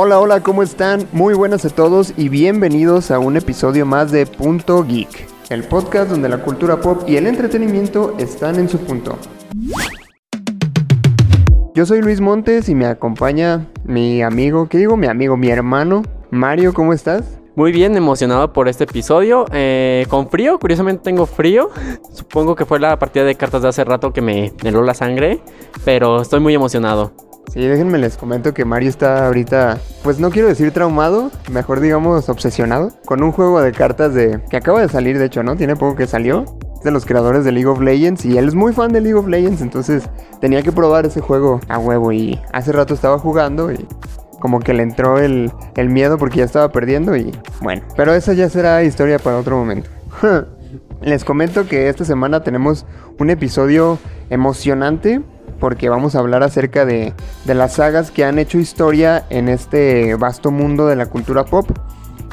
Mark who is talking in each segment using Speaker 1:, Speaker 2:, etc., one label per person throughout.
Speaker 1: Hola, hola, ¿cómo están? Muy buenas a todos y bienvenidos a un episodio más de Punto Geek, el podcast donde la cultura pop y el entretenimiento están en su punto. Yo soy Luis Montes y me acompaña mi amigo, ¿qué digo? Mi amigo, mi hermano, Mario, ¿cómo estás?
Speaker 2: Muy bien, emocionado por este episodio. Eh, con frío, curiosamente tengo frío. Supongo que fue la partida de cartas de hace rato que me heló la sangre, pero estoy muy emocionado.
Speaker 1: Sí, déjenme les comento que Mario está ahorita, pues no quiero decir traumado, mejor digamos obsesionado, con un juego de cartas de que acaba de salir, de hecho, ¿no? Tiene poco que salió. Es de los creadores de League of Legends y él es muy fan de League of Legends, entonces tenía que probar ese juego a huevo y hace rato estaba jugando y como que le entró el, el miedo porque ya estaba perdiendo y bueno, pero esa ya será historia para otro momento. Les comento que esta semana tenemos un episodio emocionante porque vamos a hablar acerca de, de, las sagas que han hecho historia en este vasto mundo de la cultura pop.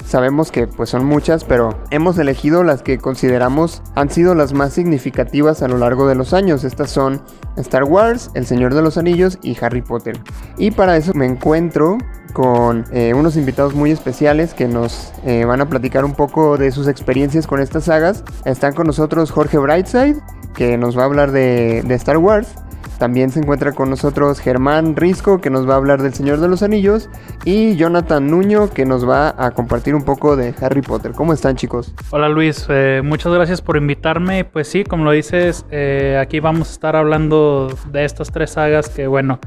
Speaker 1: Sabemos que pues son muchas, pero hemos elegido las que consideramos han sido las más significativas a lo largo de los años. Estas son Star Wars, El Señor de los Anillos y Harry Potter. Y para eso me encuentro con eh, unos invitados muy especiales que nos eh, van a platicar un poco de sus experiencias con estas sagas. Están con nosotros Jorge Brightside, que nos va a hablar de, de Star Wars. También se encuentra con nosotros Germán Risco, que nos va a hablar del Señor de los Anillos, y Jonathan Nuño, que nos va a compartir un poco de Harry Potter. ¿Cómo están, chicos?
Speaker 3: Hola, Luis. Eh, muchas gracias por invitarme. Pues sí, como lo dices, eh, aquí vamos a estar hablando de estas tres sagas que, bueno,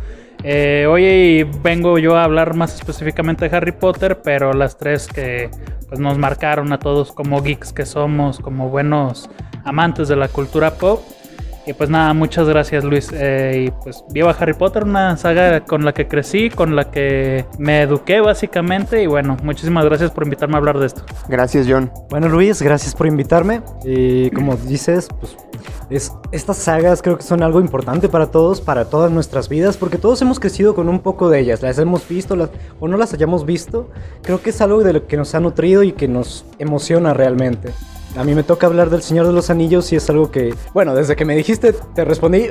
Speaker 3: eh, hoy vengo yo a hablar más específicamente de Harry Potter, pero las tres que pues, nos marcaron a todos como geeks que somos, como buenos amantes de la cultura pop. Y pues nada, muchas gracias Luis. Eh, y pues viva Harry Potter, una saga con la que crecí, con la que me eduqué básicamente. Y bueno, muchísimas gracias por invitarme a hablar de esto.
Speaker 1: Gracias John.
Speaker 4: Bueno Luis, gracias por invitarme. Y como dices, pues es, estas sagas creo que son algo importante para todos, para todas nuestras vidas, porque todos hemos crecido con un poco de ellas. Las hemos visto las, o no las hayamos visto. Creo que es algo de lo que nos ha nutrido y que nos emociona realmente. A mí me toca hablar del Señor de los Anillos y es algo que, bueno, desde que me dijiste, te respondí,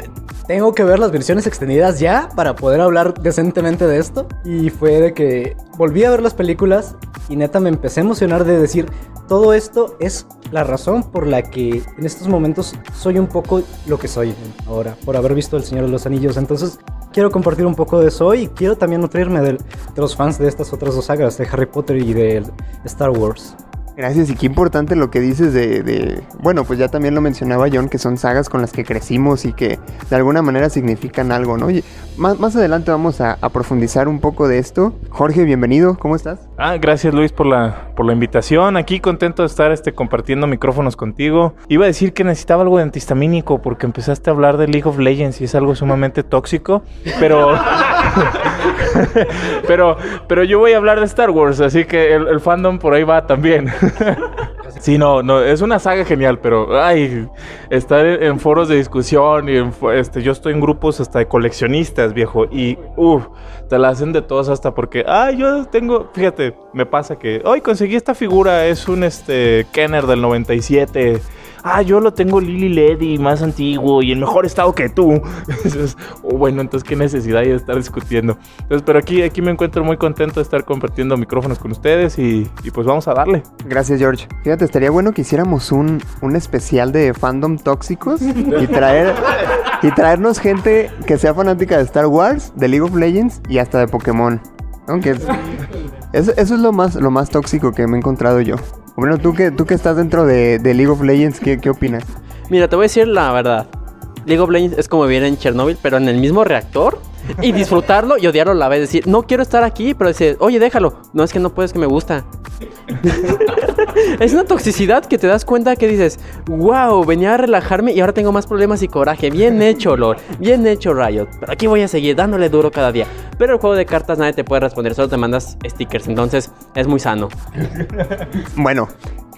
Speaker 4: tengo que ver las versiones extendidas ya para poder hablar decentemente de esto. Y fue de que volví a ver las películas y neta me empecé a emocionar de decir, todo esto es la razón por la que en estos momentos soy un poco lo que soy ahora, por haber visto El Señor de los Anillos. Entonces quiero compartir un poco de eso y quiero también nutrirme de, de los fans de estas otras dos sagas, de Harry Potter y de Star Wars.
Speaker 1: Gracias, y qué importante lo que dices de, de, bueno, pues ya también lo mencionaba John, que son sagas con las que crecimos y que de alguna manera significan algo, ¿no? Y más, más adelante vamos a, a, profundizar un poco de esto. Jorge, bienvenido, ¿cómo estás?
Speaker 5: Ah, gracias Luis por la, por la invitación. Aquí contento de estar este, compartiendo micrófonos contigo. Iba a decir que necesitaba algo de antihistamínico porque empezaste a hablar de League of Legends y es algo sumamente tóxico, pero... pero, pero yo voy a hablar de Star Wars, así que el, el fandom por ahí va también. Sí, no, no, es una saga genial, pero ay, estar en, foros de discusión y este, yo estoy en grupos hasta de coleccionistas, viejo, y uff, te la hacen de todos hasta porque, ay, yo tengo, fíjate, me pasa que hoy conseguí esta figura, es un este Kenner del 97 ah, yo lo tengo Lily Ledy, más antiguo y en mejor estado que tú. Entonces, oh, bueno, entonces qué necesidad hay de estar discutiendo. Entonces, pero aquí, aquí me encuentro muy contento de estar compartiendo micrófonos con ustedes y, pues vamos a darle.
Speaker 1: Gracias, George. Fíjate, estaría bueno que hiciéramos un, un especial de fandom tóxicos y traer y traernos gente que sea fanática de Star Wars, de League of Legends y hasta de Pokémon. Aunque es, eso, eso es lo más, lo más tóxico que me he encontrado yo. Bueno, tú que, tú que estás dentro de, de League of Legends, ¿qué, ¿qué, opinas?
Speaker 2: Mira, te voy a decir la verdad. League of Legends es como vivir en Chernobyl, pero en el mismo reactor. Y disfrutarlo y odiarlo a la vez. Decir, no quiero estar aquí, pero decir, oye, déjalo. No es que no puedes, que me gusta. es una toxicidad que te das cuenta que dices, wow, venía a relajarme y ahora tengo más problemas y coraje. Bien hecho, Lord. Bien hecho, Riot. Pero aquí voy a seguir dándole duro cada día. Pero el juego de cartas nadie te puede responder, solo te mandas stickers. Entonces es muy sano.
Speaker 1: bueno,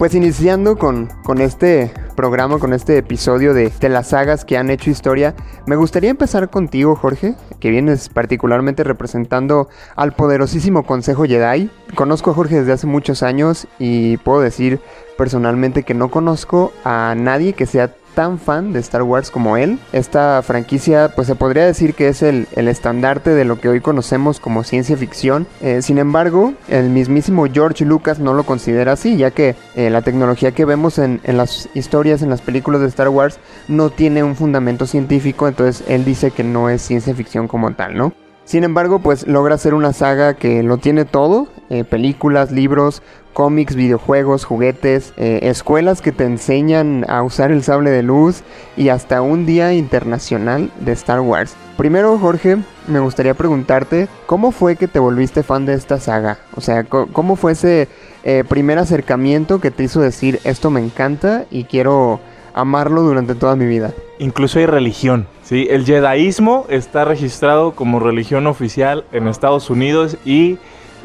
Speaker 1: pues iniciando con, con este programa, con este episodio de, de, las sagas que han hecho historia, me gustaría empezar contigo, Jorge, que particularmente representando al poderosísimo Consejo Jedi. Conozco a Jorge desde hace muchos años y puedo decir personalmente que no conozco a nadie que sea tan fan de Star Wars como él. Esta franquicia pues se podría decir que es el, estandarte de lo que hoy conocemos como ciencia ficción. Eh, sin embargo, el mismísimo George Lucas no lo considera así, ya que eh, la tecnología que vemos en, las historias, en las películas de Star Wars, no tiene un fundamento científico, entonces él dice que no es ciencia ficción como tal, ¿no? Sin embargo, pues logra hacer una saga que lo tiene todo, eh, películas, libros, cómics, videojuegos, juguetes, eh, escuelas que te enseñan a usar el sable de luz y hasta un día internacional de Star Wars. Primero, Jorge, me gustaría preguntarte, ¿cómo fue que te volviste fan de esta saga? O sea, ¿cómo fue ese eh, primer acercamiento que te hizo decir, esto me encanta y quiero amarlo durante toda mi vida?
Speaker 5: Incluso hay religión, ¿sí? El jedaísmo está registrado como religión oficial en Estados Unidos y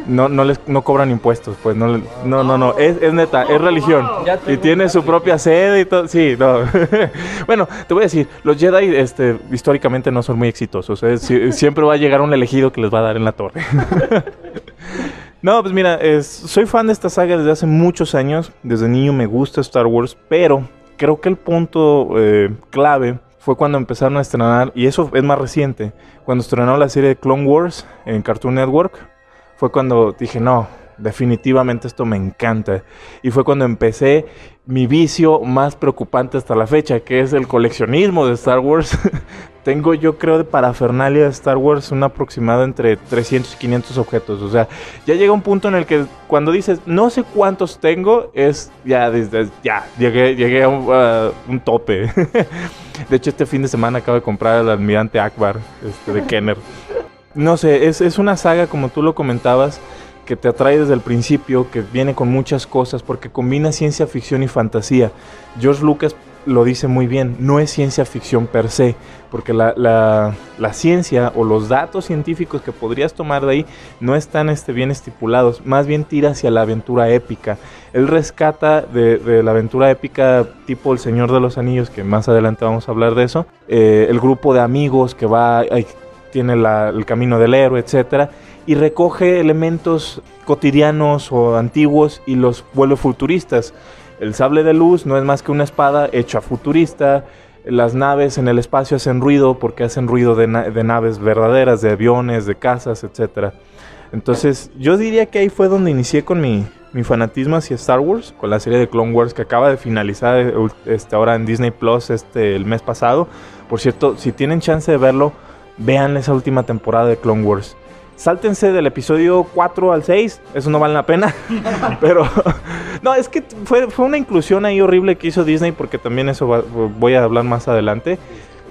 Speaker 5: no, no les no cobran impuestos, pues no, no, no, no, es, es neta, es religión. Y tiene su propia sede y todo, sí, no. bueno, te voy a decir, los Jedi este, históricamente no son muy exitosos, ¿eh? Sie- siempre va a llegar un elegido que les va a dar en la torre. No, pues mira, es- soy fan de esta saga desde hace muchos años. Desde niño me gusta Star Wars, pero creo que el punto eh, clave fue cuando empezaron a estrenar, y eso es más reciente, cuando estrenaron la serie de Clone Wars en Cartoon Network. Fue cuando dije, no, definitivamente esto me encanta. Y fue cuando empecé mi vicio más preocupante hasta la fecha, que es el coleccionismo de Star Wars. Tengo yo creo de parafernalia de Star Wars un aproximado entre 300 y 500 objetos. O sea, ya llega un punto en el que cuando dices no sé cuántos tengo, es ya desde ya llegué, llegué a un, a un tope. de hecho, este fin de semana acabo de comprar el almirante Akbar este, de Kenner. No sé, es, es una saga como tú lo comentabas que te atrae desde el principio, que viene con muchas cosas, porque combina ciencia ficción y fantasía. George Lucas lo dice muy bien, no es ciencia ficción per se, porque la, la- la ciencia o los datos científicos que podrías tomar de ahí no están este, bien estipulados, más bien tira hacia la aventura épica. Él rescata de, de la aventura épica tipo El Señor de los Anillos, que más adelante vamos a hablar de eso, eh, el grupo de amigos que va, tiene el camino del héroe, etcétera, y recoge elementos cotidianos o antiguos y los vuelve futuristas. El sable de luz no es más que una espada hecha futurista. Las naves en el espacio hacen ruido porque hacen ruido de, na- de naves verdaderas, de aviones, de casas, etc. Entonces yo diría que ahí fue donde inicié con mi, fanatismo hacia Star Wars, con la serie de Clone Wars que acaba de finalizar eh, este, ahora en Disney Plus este, el mes pasado. Por cierto, si tienen chance de verlo, vean esa última temporada de Clone Wars. Sáltense del episodio 4 al 6, eso no vale la pena. Pero no, es que fue, fue una inclusión ahí horrible que hizo Disney, porque también eso voy a hablar más adelante.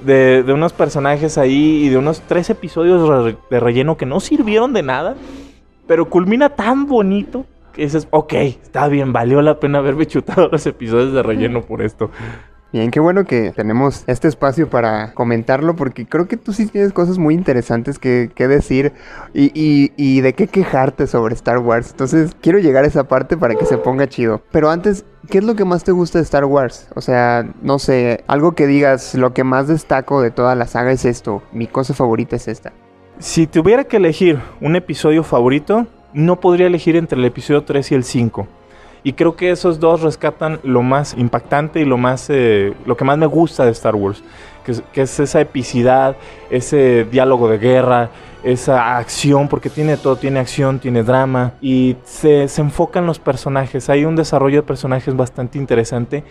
Speaker 5: De, de unos personajes ahí y de unos tres episodios de relleno que no sirvieron de nada, pero culmina tan bonito que dices, ok, está bien, valió la pena haberme chutado los episodios de relleno por esto.
Speaker 1: Bien, qué bueno que tenemos este espacio para comentarlo porque creo que tú sí tienes cosas muy interesantes que, que decir y, y- y de qué quejarte sobre Star Wars. Entonces quiero llegar a esa parte para que se ponga chido. Pero antes, ¿qué es lo que más te gusta de Star Wars? O sea, no sé, algo que digas, lo que más destaco de toda la saga es esto, mi cosa favorita es esta.
Speaker 5: Si tuviera que elegir un episodio favorito, no podría elegir entre el episodio 3 y el 5. Y creo que esos dos rescatan lo más impactante y lo más eh, lo que más me gusta de Star Wars, que es, que es esa epicidad, ese diálogo de guerra, esa acción, porque tiene todo, tiene acción, tiene drama y se, se enfoca en los personajes. Hay un desarrollo de personajes bastante interesante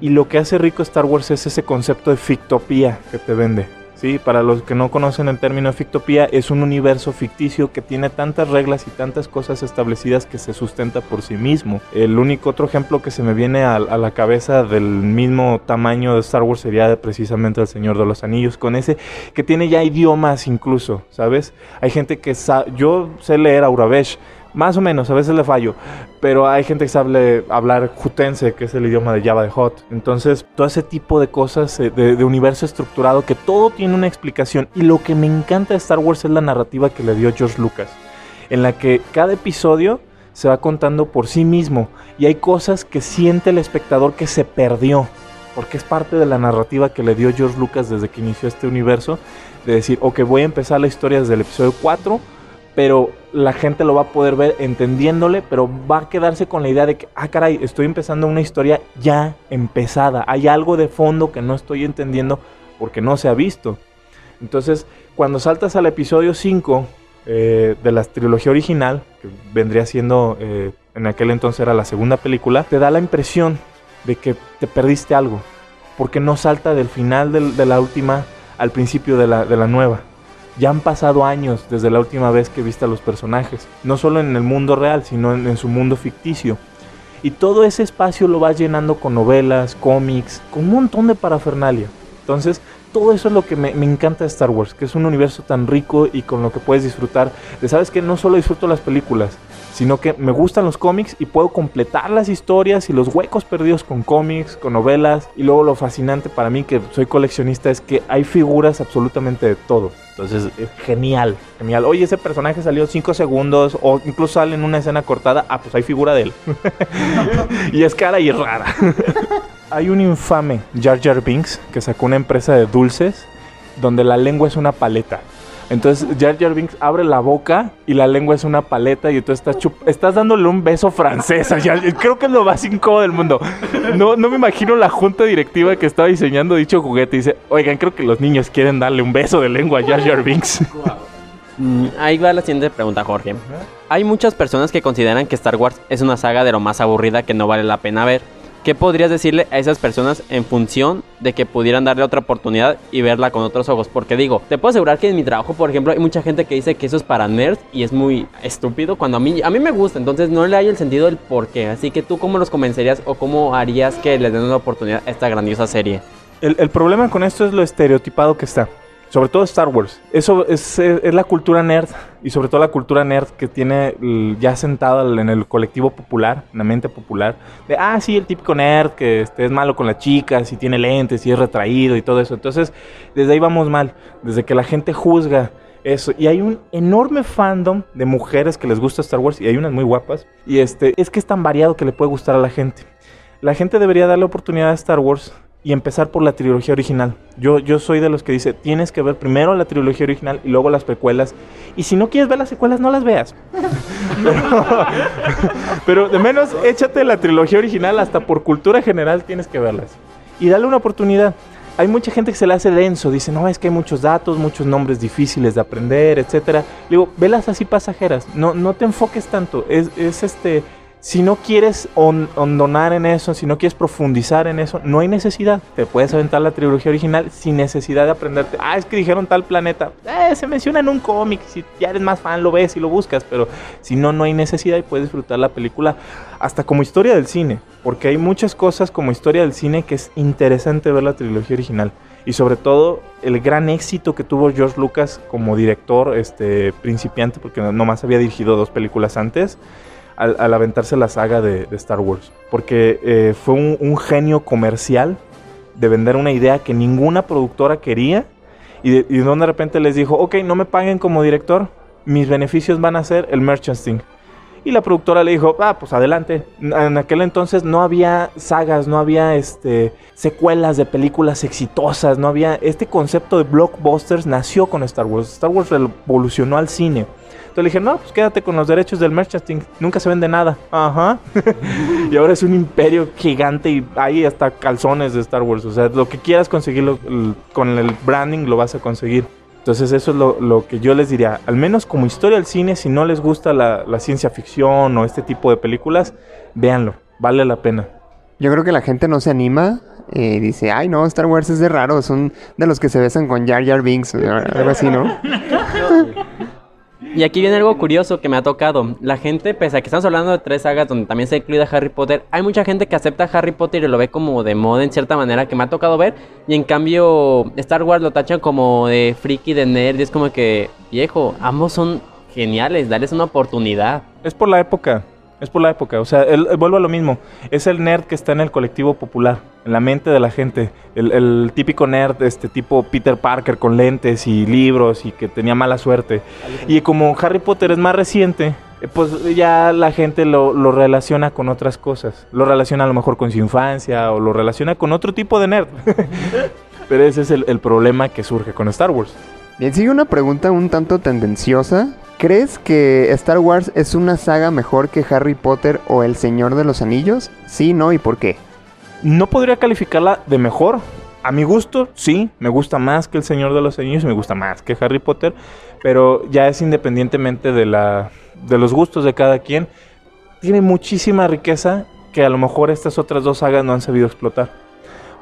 Speaker 5: y lo que hace rico Star Wars es ese concepto de fictopía que te vende. ¿Sí? Para los que no conocen el término fictopía, es un universo ficticio que tiene tantas reglas y tantas cosas establecidas que se sustenta por sí mismo. El único otro ejemplo que se me viene a, la cabeza del mismo tamaño de Star Wars sería precisamente El Señor de los Anillos, con ese que tiene ya idiomas incluso, ¿sabes? Hay gente que sabe, yo sé leer Auravesh, más o menos, a veces le fallo, pero hay gente que sabe hablar jutense, que es el idioma de Java de Hot. Entonces, todo ese tipo de cosas, eh, de, de universo estructurado, que todo tiene una explicación. Y lo que me encanta de Star Wars es la narrativa que le dio George Lucas, en la que cada episodio se va contando por sí mismo y hay cosas que siente el espectador que se perdió. Porque es parte de la narrativa que le dio George Lucas desde que inició este universo. De decir, ok, voy a empezar la historia desde el episodio 4 pero la gente lo va a poder ver entendiéndole, pero va a quedarse con la idea de que, ah, caray, estoy empezando una historia ya empezada. Hay algo de fondo que no estoy entendiendo porque no se ha visto. Entonces, cuando saltas al episodio 5 eh, de la trilogía original, que vendría siendo, eh, en aquel entonces era la segunda película, te da la impresión de que te perdiste algo, porque no salta del final de la última al principio de la nueva. Ya han pasado años desde la última vez que viste a los personajes, no solo en el mundo real, sino en, su mundo ficticio. Y todo ese espacio lo vas llenando con novelas, cómics, con un montón de parafernalia. Entonces, todo eso es lo que me, me encanta de Star Wars, que es un universo tan rico y con lo que puedes disfrutar. De sabes que no solo disfruto las películas, sino que me gustan los cómics y puedo completar las historias y los huecos perdidos con cómics, con novelas. Y luego lo fascinante para mí, que soy coleccionista, es que hay figuras absolutamente de todo. Entonces, es genial, genial. Oye, ese personaje salió 5 segundos o incluso sale en una escena cortada. Ah, pues hay figura de él. y es cara y rara. hay un infame Jar Jar Binks que sacó una empresa de dulces donde la lengua es una paleta. Entonces Jar Jar Binks abre la boca y la lengua es una paleta y entonces estás, chup- estás dándole un beso francés. a Jar- Creo que es lo más incómodo del mundo. No, no me imagino la junta directiva que estaba diseñando dicho juguete y dice, oigan, creo que los niños quieren darle un beso de lengua a Jar Jar Binks.
Speaker 2: Mm, ahí va la siguiente pregunta, Jorge. Hay muchas personas que consideran que Star Wars es una saga de lo más aburrida que no vale la pena ver. ¿Qué podrías decirle a esas personas en función de que pudieran darle otra oportunidad y verla con otros ojos? Porque digo, te puedo asegurar que en mi trabajo, por ejemplo, hay mucha gente que dice que eso es para nerds y es muy estúpido cuando a mí, a mí me gusta, entonces no le hay el sentido del por qué. Así que tú, ¿cómo los convencerías o cómo harías que les den una oportunidad a esta grandiosa serie?
Speaker 5: El, el problema con esto es lo estereotipado que está. Sobre todo Star Wars. Eso es, es la cultura nerd. Y sobre todo la cultura nerd que tiene l- ya sentada en el colectivo popular, en la mente popular. De, ah, sí, el típico nerd que este, es malo con las chicas y tiene lentes y es retraído y todo eso. Entonces, desde ahí vamos mal. Desde que la gente juzga eso. Y hay un enorme fandom de mujeres que les gusta Star Wars. Y hay unas muy guapas. Y este, es que es tan variado que le puede gustar a la gente. La gente debería darle oportunidad a Star Wars y empezar por la trilogía original. Yo, yo soy de los que dice, tienes que ver primero la trilogía original y luego las precuelas. Y si no quieres ver las secuelas, no las veas. pero, pero de menos échate la trilogía original, hasta por cultura general tienes que verlas. Y dale una oportunidad. Hay mucha gente que se le hace denso, dice, no, es que hay muchos datos, muchos nombres difíciles de aprender, etcétera. Le Digo, velas así pasajeras, no, no te enfoques tanto. Es, es este, si no quieres hon- hondonar en eso, si no quieres profundizar en eso, no hay necesidad. Te puedes aventar la trilogía original sin necesidad de aprenderte. Ah, es que dijeron tal planeta. Eh, se menciona en un cómic. Si ya eres más fan, lo ves y lo buscas. Pero si no, no hay necesidad y puedes disfrutar la película hasta como historia del cine. Porque hay muchas cosas como historia del cine que es interesante ver la trilogía original. Y sobre todo el gran éxito que tuvo George Lucas como director este, principiante, porque no- nomás había dirigido dos películas antes al, aventarse la saga de, Star Wars. Porque eh, fue un, genio comercial de vender una idea que ninguna productora quería. Y de, de repente les dijo, ok, no me paguen como director, mis beneficios van a ser el merchandising. Y la productora le dijo, ah, pues adelante. En aquel entonces no había sagas, no había este, secuelas de películas exitosas, no había... Este concepto de blockbusters nació con Star Wars. Star Wars revolucionó al cine. Entonces le dije, no, pues quédate con los derechos del merchandising. Nunca se vende nada. Ajá. y ahora es un imperio gigante y hay hasta calzones de Star Wars. O sea, lo que quieras conseguirlo con el branding lo vas a conseguir. Entonces eso es lo, lo que yo les diría. Al menos como historia del cine, si no les gusta la, la ciencia ficción o este tipo de películas, véanlo. Vale la pena.
Speaker 1: Yo creo que la gente no se anima. eh, dice, ay no, Star Wars es de raro, son de los que se besan con Jar Jar Binks, o algo así, ¿no?
Speaker 2: Y aquí viene algo curioso que me ha tocado. La gente, pese a que estamos hablando de tres sagas donde también se incluye Harry Potter, hay mucha gente que acepta Harry Potter y lo ve como de moda en cierta manera que me ha tocado ver. Y en cambio, Star Wars lo tachan como de friki, de nerd. Y es como que, viejo, ambos son geniales, dales una oportunidad.
Speaker 5: Es por la época. Es por la época. O sea, el, el- vuelvo a lo mismo. Es el nerd que está en el colectivo popular, en la mente de la gente. El, típico nerd, este tipo Peter Parker con lentes y libros y que tenía mala suerte. Y como Harry Potter es más reciente, eh, pues ya la gente lo, relaciona con otras cosas. Lo relaciona a lo mejor con su infancia o lo relaciona con otro tipo de nerd. Pero ese es el problema que surge con Star Wars.
Speaker 1: Bien, sigue una pregunta un tanto tendenciosa, ¿Crees que Star Wars es una saga mejor que Harry Potter o El Señor de los Anillos? Sí, no y por qué.
Speaker 5: No podría calificarla de mejor. A mi gusto, sí, me gusta más que El Señor de los Anillos me gusta más que Harry Potter, pero ya es independientemente de, la, de los gustos de cada quien. Tiene muchísima riqueza que a lo mejor estas otras dos sagas no han sabido explotar.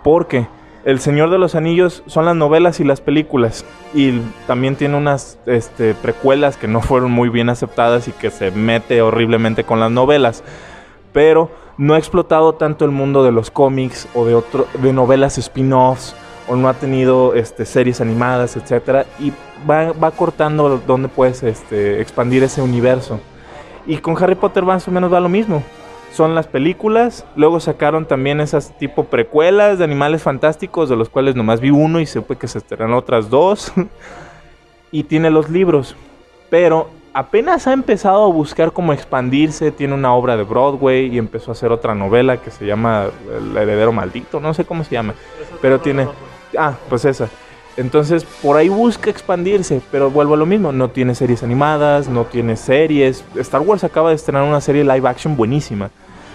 Speaker 5: Porque El Señor de los Anillos son las novelas y las películas. Y también tiene unas este, precuelas que no fueron muy bien aceptadas y que se mete horriblemente con las novelas. Pero no ha explotado tanto el mundo de los cómics o de, otro, novelas spin-offs o no ha tenido este, series animadas, etcétera, y va, va cortando donde puedes este, expandir ese universo. Y con Harry Potter más o menos va lo mismo. Son las películas, luego sacaron también esas tipo precuelas de animales fantásticos, de los cuales nomás vi uno y supe que se estrenan otras dos. y tiene los libros. Pero apenas ha empezado a buscar cómo expandirse, tiene una obra de Broadway y empezó a hacer otra novela que se llama El heredero maldito, no sé cómo se llama, pero tiene... Ah, pues esa. Entonces, por ahí busca expandirse, pero vuelvo a lo mismo, no tiene series animadas, no tiene series. Star Wars acaba de estrenar una serie live action buenísima.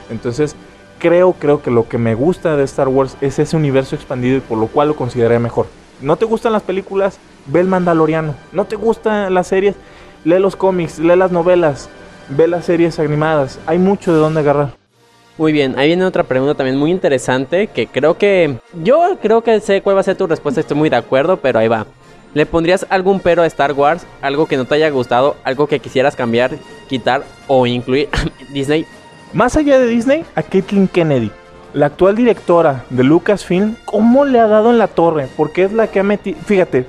Speaker 5: Entonces, creo, creo que lo que me gusta de Star Wars es ese universo expandido y por lo cual lo consideré mejor. ¿No te gustan las películas? Ve el Mandaloriano. ¿No te gustan las series? Lee los cómics, lee las novelas, ve las series animadas. Hay mucho de dónde agarrar.
Speaker 2: Muy bien, ahí viene otra pregunta también muy interesante que creo que yo creo que sé cuál va a ser tu respuesta, estoy muy de acuerdo, pero ahí va. ¿Le pondrías algún pero a Star Wars? ¿Algo que no te haya gustado? ¿Algo que quisieras cambiar, quitar o incluir? Disney.
Speaker 5: Más allá de Disney, a Caitlin Kennedy, la actual directora de Lucasfilm, ¿cómo le ha dado en la torre? Porque es la que ha metido... Fíjate,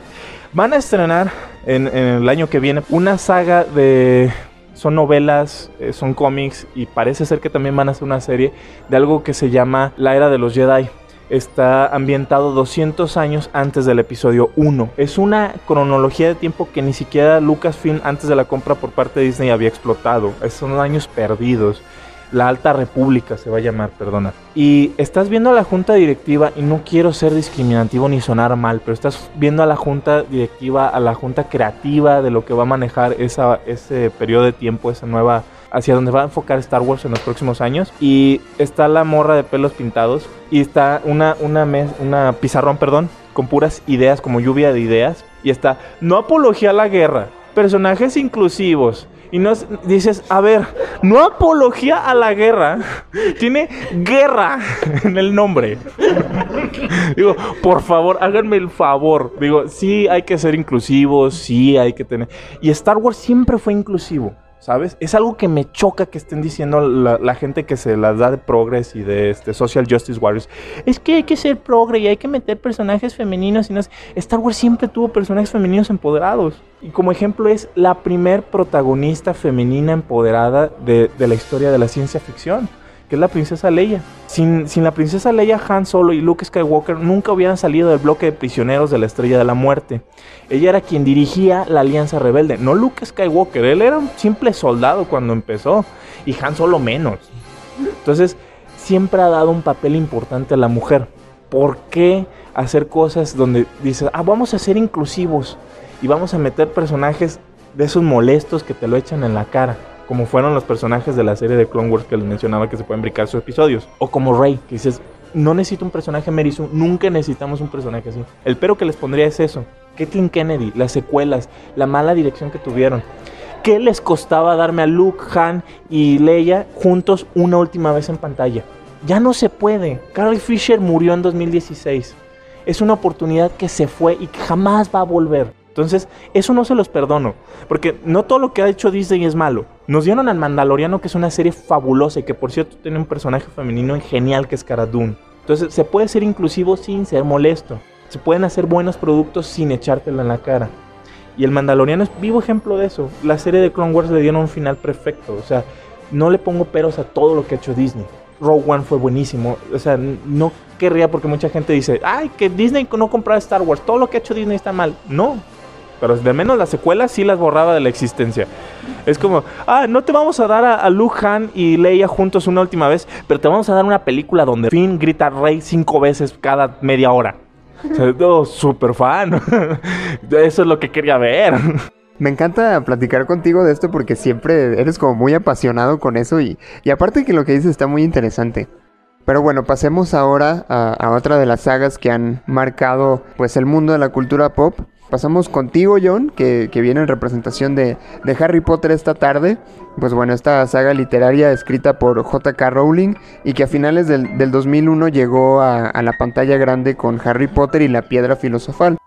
Speaker 5: van a estrenar en, en el año que viene una saga de son novelas, eh, son cómics y parece ser que también van a hacer una serie de algo que se llama La Era de los Jedi. Está ambientado 200 años antes del episodio 1. Es una cronología de tiempo que ni siquiera Lucasfilm antes de la compra por parte de Disney había explotado. Son años perdidos. La Alta República se va a llamar, perdona. Y estás viendo a la junta directiva, y no quiero ser discriminativo ni sonar mal, pero estás viendo a la junta directiva, a la junta creativa de lo que va a manejar ese periodo de tiempo, esa nueva hacia donde va a enfocar Star Wars en los próximos años. Y está la morra de pelos pintados. Y está una, una, una pizarrón, perdón, con puras ideas, como lluvia de ideas. Y está, no apología a la guerra, personajes inclusivos, y no dices, a ver, no apología a la guerra, tiene guerra en el nombre. Digo, por favor, háganme el favor. Digo, sí hay que ser inclusivos, sí hay que tener. Y Star Wars siempre fue inclusivo. ¿Sabes? Es algo que me choca que estén diciendo la, gente que se las da de progress y de este, social justice warriors. Es que hay que ser progre y hay que meter personajes femeninos y no Star Wars siempre tuvo personajes femeninos empoderados. Y como ejemplo es la primer protagonista femenina empoderada de, de la historia de la ciencia ficción que es la princesa Leia. Sin, sin, la princesa Leia, Han Solo y Luke Skywalker nunca hubieran salido del bloque de prisioneros de la Estrella de la Muerte. Ella era quien dirigía la Alianza Rebelde, no Luke Skywalker. Él era un simple soldado cuando empezó y Han Solo menos. Entonces, siempre ha dado un papel importante a la mujer. ¿Por qué hacer cosas donde dices, ah, vamos a ser inclusivos y vamos a meter personajes de esos molestos que te lo echan en la cara? Como fueron los personajes de la serie de Clone Wars que les mencionaba que se pueden brincar sus episodios. O como Rey, que dices, no necesito un personaje Merisu, nunca necesitamos un personaje así. El pero que les pondría es eso. Kathleen Kennedy, las secuelas, la mala dirección que tuvieron. ¿Qué les costaba darme a Luke, Han y Leia juntos una última vez en pantalla? Ya no se puede. Carrie Fisher murió en 2016. Es una oportunidad que se fue y que jamás va a volver. Entonces, eso no se los perdono. Porque no todo lo que ha hecho Disney es malo. Nos dieron al Mandaloriano, que es una serie fabulosa y que, por cierto, tiene un personaje femenino genial que es Cara Dune. Entonces, se puede ser inclusivo sin ser molesto. Se pueden hacer buenos productos sin echártelo en la cara. Y el Mandaloriano es vivo ejemplo de eso. La serie de Clone Wars le dieron un final perfecto. O sea, no le pongo peros a todo lo que ha hecho Disney. Rogue One fue buenísimo. O sea, no querría porque mucha gente dice, ay, que Disney no compraba Star Wars. Todo lo que ha hecho Disney está mal. No, pero de menos las secuelas sí las borraba de la existencia. Es como, ah, no te vamos a dar a, Luke Han y Leia juntos una última vez, pero te vamos a dar una película donde Finn grita Rey cinco veces cada media hora. O sea, oh, super fan. Eso es lo que quería ver.
Speaker 1: Me encanta platicar contigo de esto porque siempre eres como muy apasionado con eso y, y aparte que lo que dices está muy interesante. Pero bueno, pasemos ahora a, a otra de las sagas que han marcado pues el mundo de la cultura pop. Pasamos contigo, John, que, viene en representación de, de Harry Potter esta tarde. Pues bueno, esta saga literaria escrita por J.K. Rowling y que a finales del, del 2001 llegó a, a la pantalla grande con Harry Potter y la Piedra Filosofal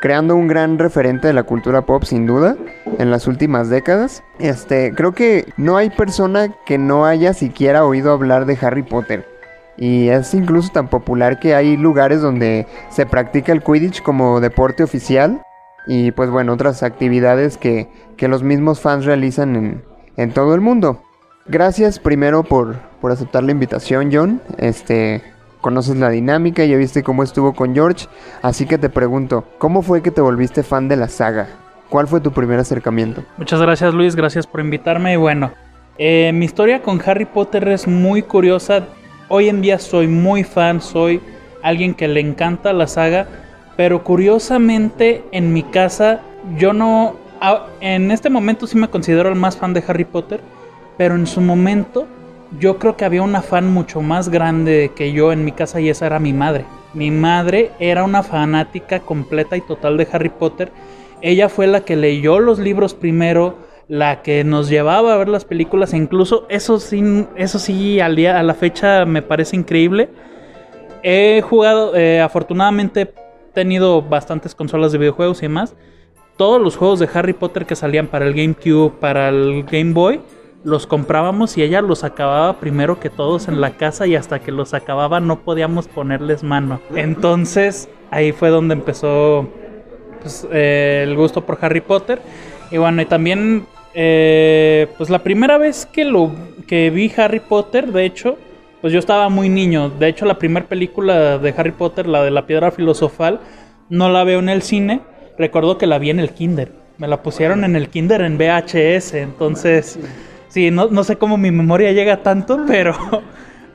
Speaker 1: creando un gran referente de la cultura pop sin duda en las últimas décadas. Este, creo que no hay persona que no haya siquiera oído hablar de Harry Potter. Y es incluso tan popular que hay lugares donde se practica el Quidditch como deporte oficial. Y pues bueno, otras actividades que, que los mismos fans realizan en, en todo el mundo. Gracias primero por, por aceptar la invitación, John. Este, conoces la dinámica, ya viste cómo estuvo con George, así que te pregunto, ¿cómo fue que te volviste fan de la saga? ¿Cuál fue tu primer acercamiento?
Speaker 3: Muchas gracias Luis, gracias por invitarme y bueno, eh, mi historia con Harry Potter es muy curiosa, hoy en día soy muy fan, soy alguien que le encanta la saga, pero curiosamente en mi casa yo no, en este momento sí me considero el más fan de Harry Potter, pero en su momento yo creo que había una fan mucho más grande que yo en mi casa y esa era mi madre. Mi madre era una fanática completa y total de Harry Potter. Ella fue la que leyó los libros primero, la que nos llevaba a ver las películas, e incluso eso sí, eso sí al día, a la fecha me parece increíble. He jugado, eh, afortunadamente tenido bastantes consolas de videojuegos y demás. Todos los juegos de Harry Potter que salían para el GameCube, para el Game Boy, los comprábamos y ella los acababa primero que todos en la casa y hasta que los acababa no podíamos ponerles mano. Entonces ahí fue donde empezó pues, eh, el gusto por Harry Potter. Y bueno, y también eh, pues la primera vez que lo que vi Harry Potter, de hecho, pues yo estaba muy niño. De hecho, la primera película de Harry Potter, la de la piedra filosofal, no la veo en el cine. Recuerdo que la vi en el kinder. Me la pusieron en el kinder en VHS. Entonces, sí, no, no sé cómo mi memoria llega tanto, pero,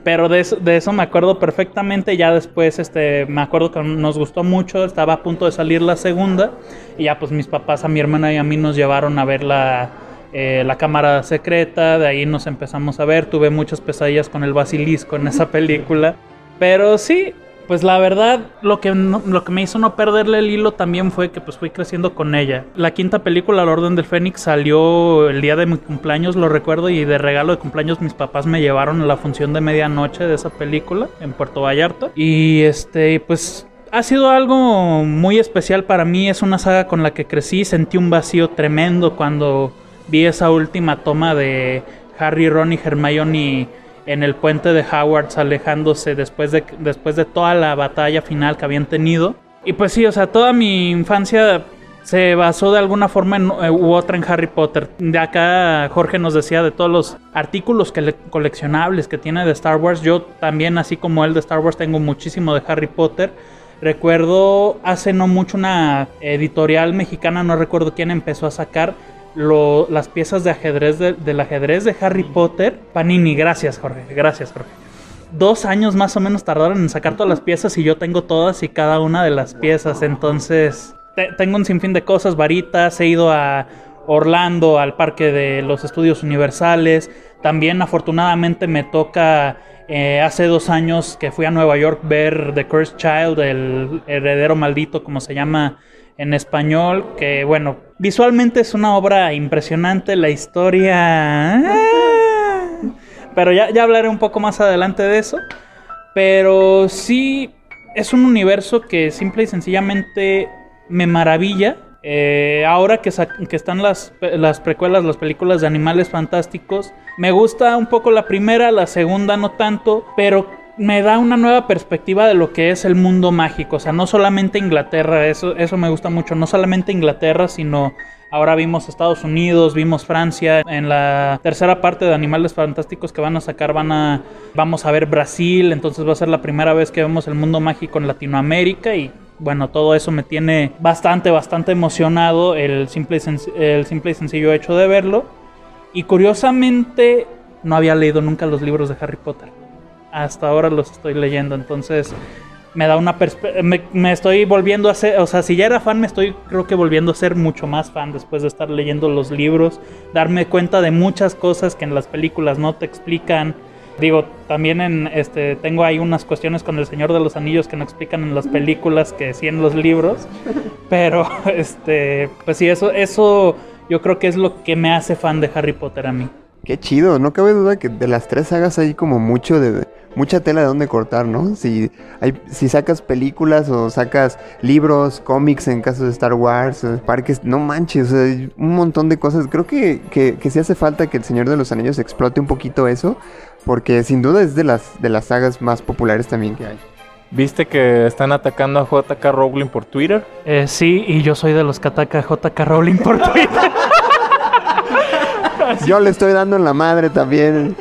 Speaker 3: pero de, eso, de eso me acuerdo perfectamente. Ya después este, me acuerdo que nos gustó mucho. Estaba a punto de salir la segunda. Y ya pues mis papás, a mi hermana y a mí nos llevaron a ver la, eh, la cámara secreta. De ahí nos empezamos a ver. Tuve muchas pesadillas con el basilisco en esa película. Pero sí, pues la verdad, lo que, lo que me hizo no perderle el hilo también fue que pues fui creciendo con ella. La quinta película, La Orden del Fénix, salió el día de mi cumpleaños, lo recuerdo, y de regalo de cumpleaños mis papás me llevaron a la función de medianoche de esa película en Puerto Vallarta. Y este, pues ha sido algo muy especial para mí, es una saga con la que crecí, sentí un vacío tremendo cuando vi esa última toma de Harry, Ron y Hermione en el puente de Hogwarts alejándose después de, después de toda la batalla final que habían tenido. Y pues sí, o sea, toda mi infancia se basó de alguna forma en, eh, u otra en Harry Potter. De acá Jorge nos decía de todos los artículos que le- coleccionables que tiene de Star Wars. Yo también, así como él de Star Wars, tengo muchísimo de Harry Potter. Recuerdo hace no mucho una editorial mexicana, no recuerdo quién, empezó a sacar lo- las piezas de ajedrez de- del ajedrez de Harry Potter. Panini, gracias Jorge, gracias Jorge. Dos años más o menos tardaron en sacar todas las piezas y yo tengo todas y cada una de las piezas. Entonces, te- tengo un sinfín de cosas, varitas. He ido a Orlando, al parque de los estudios universales. También, afortunadamente, me toca eh, hace dos años que fui a Nueva York ver The Cursed Child, el heredero maldito, como se llama en español. Que, bueno, visualmente es una obra impresionante. La historia. ah, pero ya, ya hablaré un poco más adelante de eso. Pero sí es un universo que simple y sencillamente me maravilla. Eh, ahora que, que están las, las precuelas, las películas de animales fantásticos, me gusta un poco la primera, la segunda no tanto, pero me da una nueva perspectiva de lo que es el mundo mágico. O sea, no solamente Inglaterra, eso, eso me gusta mucho, no solamente Inglaterra, sino ahora vimos Estados Unidos, vimos Francia. En la tercera parte de Animales Fantásticos que van a sacar, van a, vamos a ver Brasil. Entonces va a ser la primera vez que vemos el mundo mágico en Latinoamérica y bueno, todo eso me tiene bastante, bastante emocionado el simple y, el simple y sencillo hecho de verlo. Y curiosamente no había leído nunca los libros de Harry Potter. Hasta ahora los estoy leyendo, entonces me da una perspe- me, me estoy volviendo a ser, o sea, si ya era fan, me estoy creo que volviendo a ser mucho más fan después de estar leyendo los libros, darme cuenta de muchas cosas que en las películas no te explican. Digo, también en este tengo ahí unas cuestiones con el Señor de los Anillos que no explican en las películas que sí en los libros, pero este, pues sí eso eso yo creo que es lo que me hace fan de Harry Potter a mí.
Speaker 1: Qué chido, no cabe duda que de las tres sagas hay como mucho de mucha tela de dónde cortar, ¿no? Si hay si sacas películas o sacas libros, cómics en caso de Star Wars, eh, parques, no manches, o sea, hay un montón de cosas. Creo que, que, que sí hace falta que el Señor de los Anillos explote un poquito eso, porque sin duda es de las de las sagas más populares también que hay.
Speaker 5: ¿Viste que están atacando a JK Rowling por Twitter?
Speaker 3: Eh, sí, y yo soy de los que ataca a JK Rowling por Twitter.
Speaker 1: Yo le estoy dando en la madre también.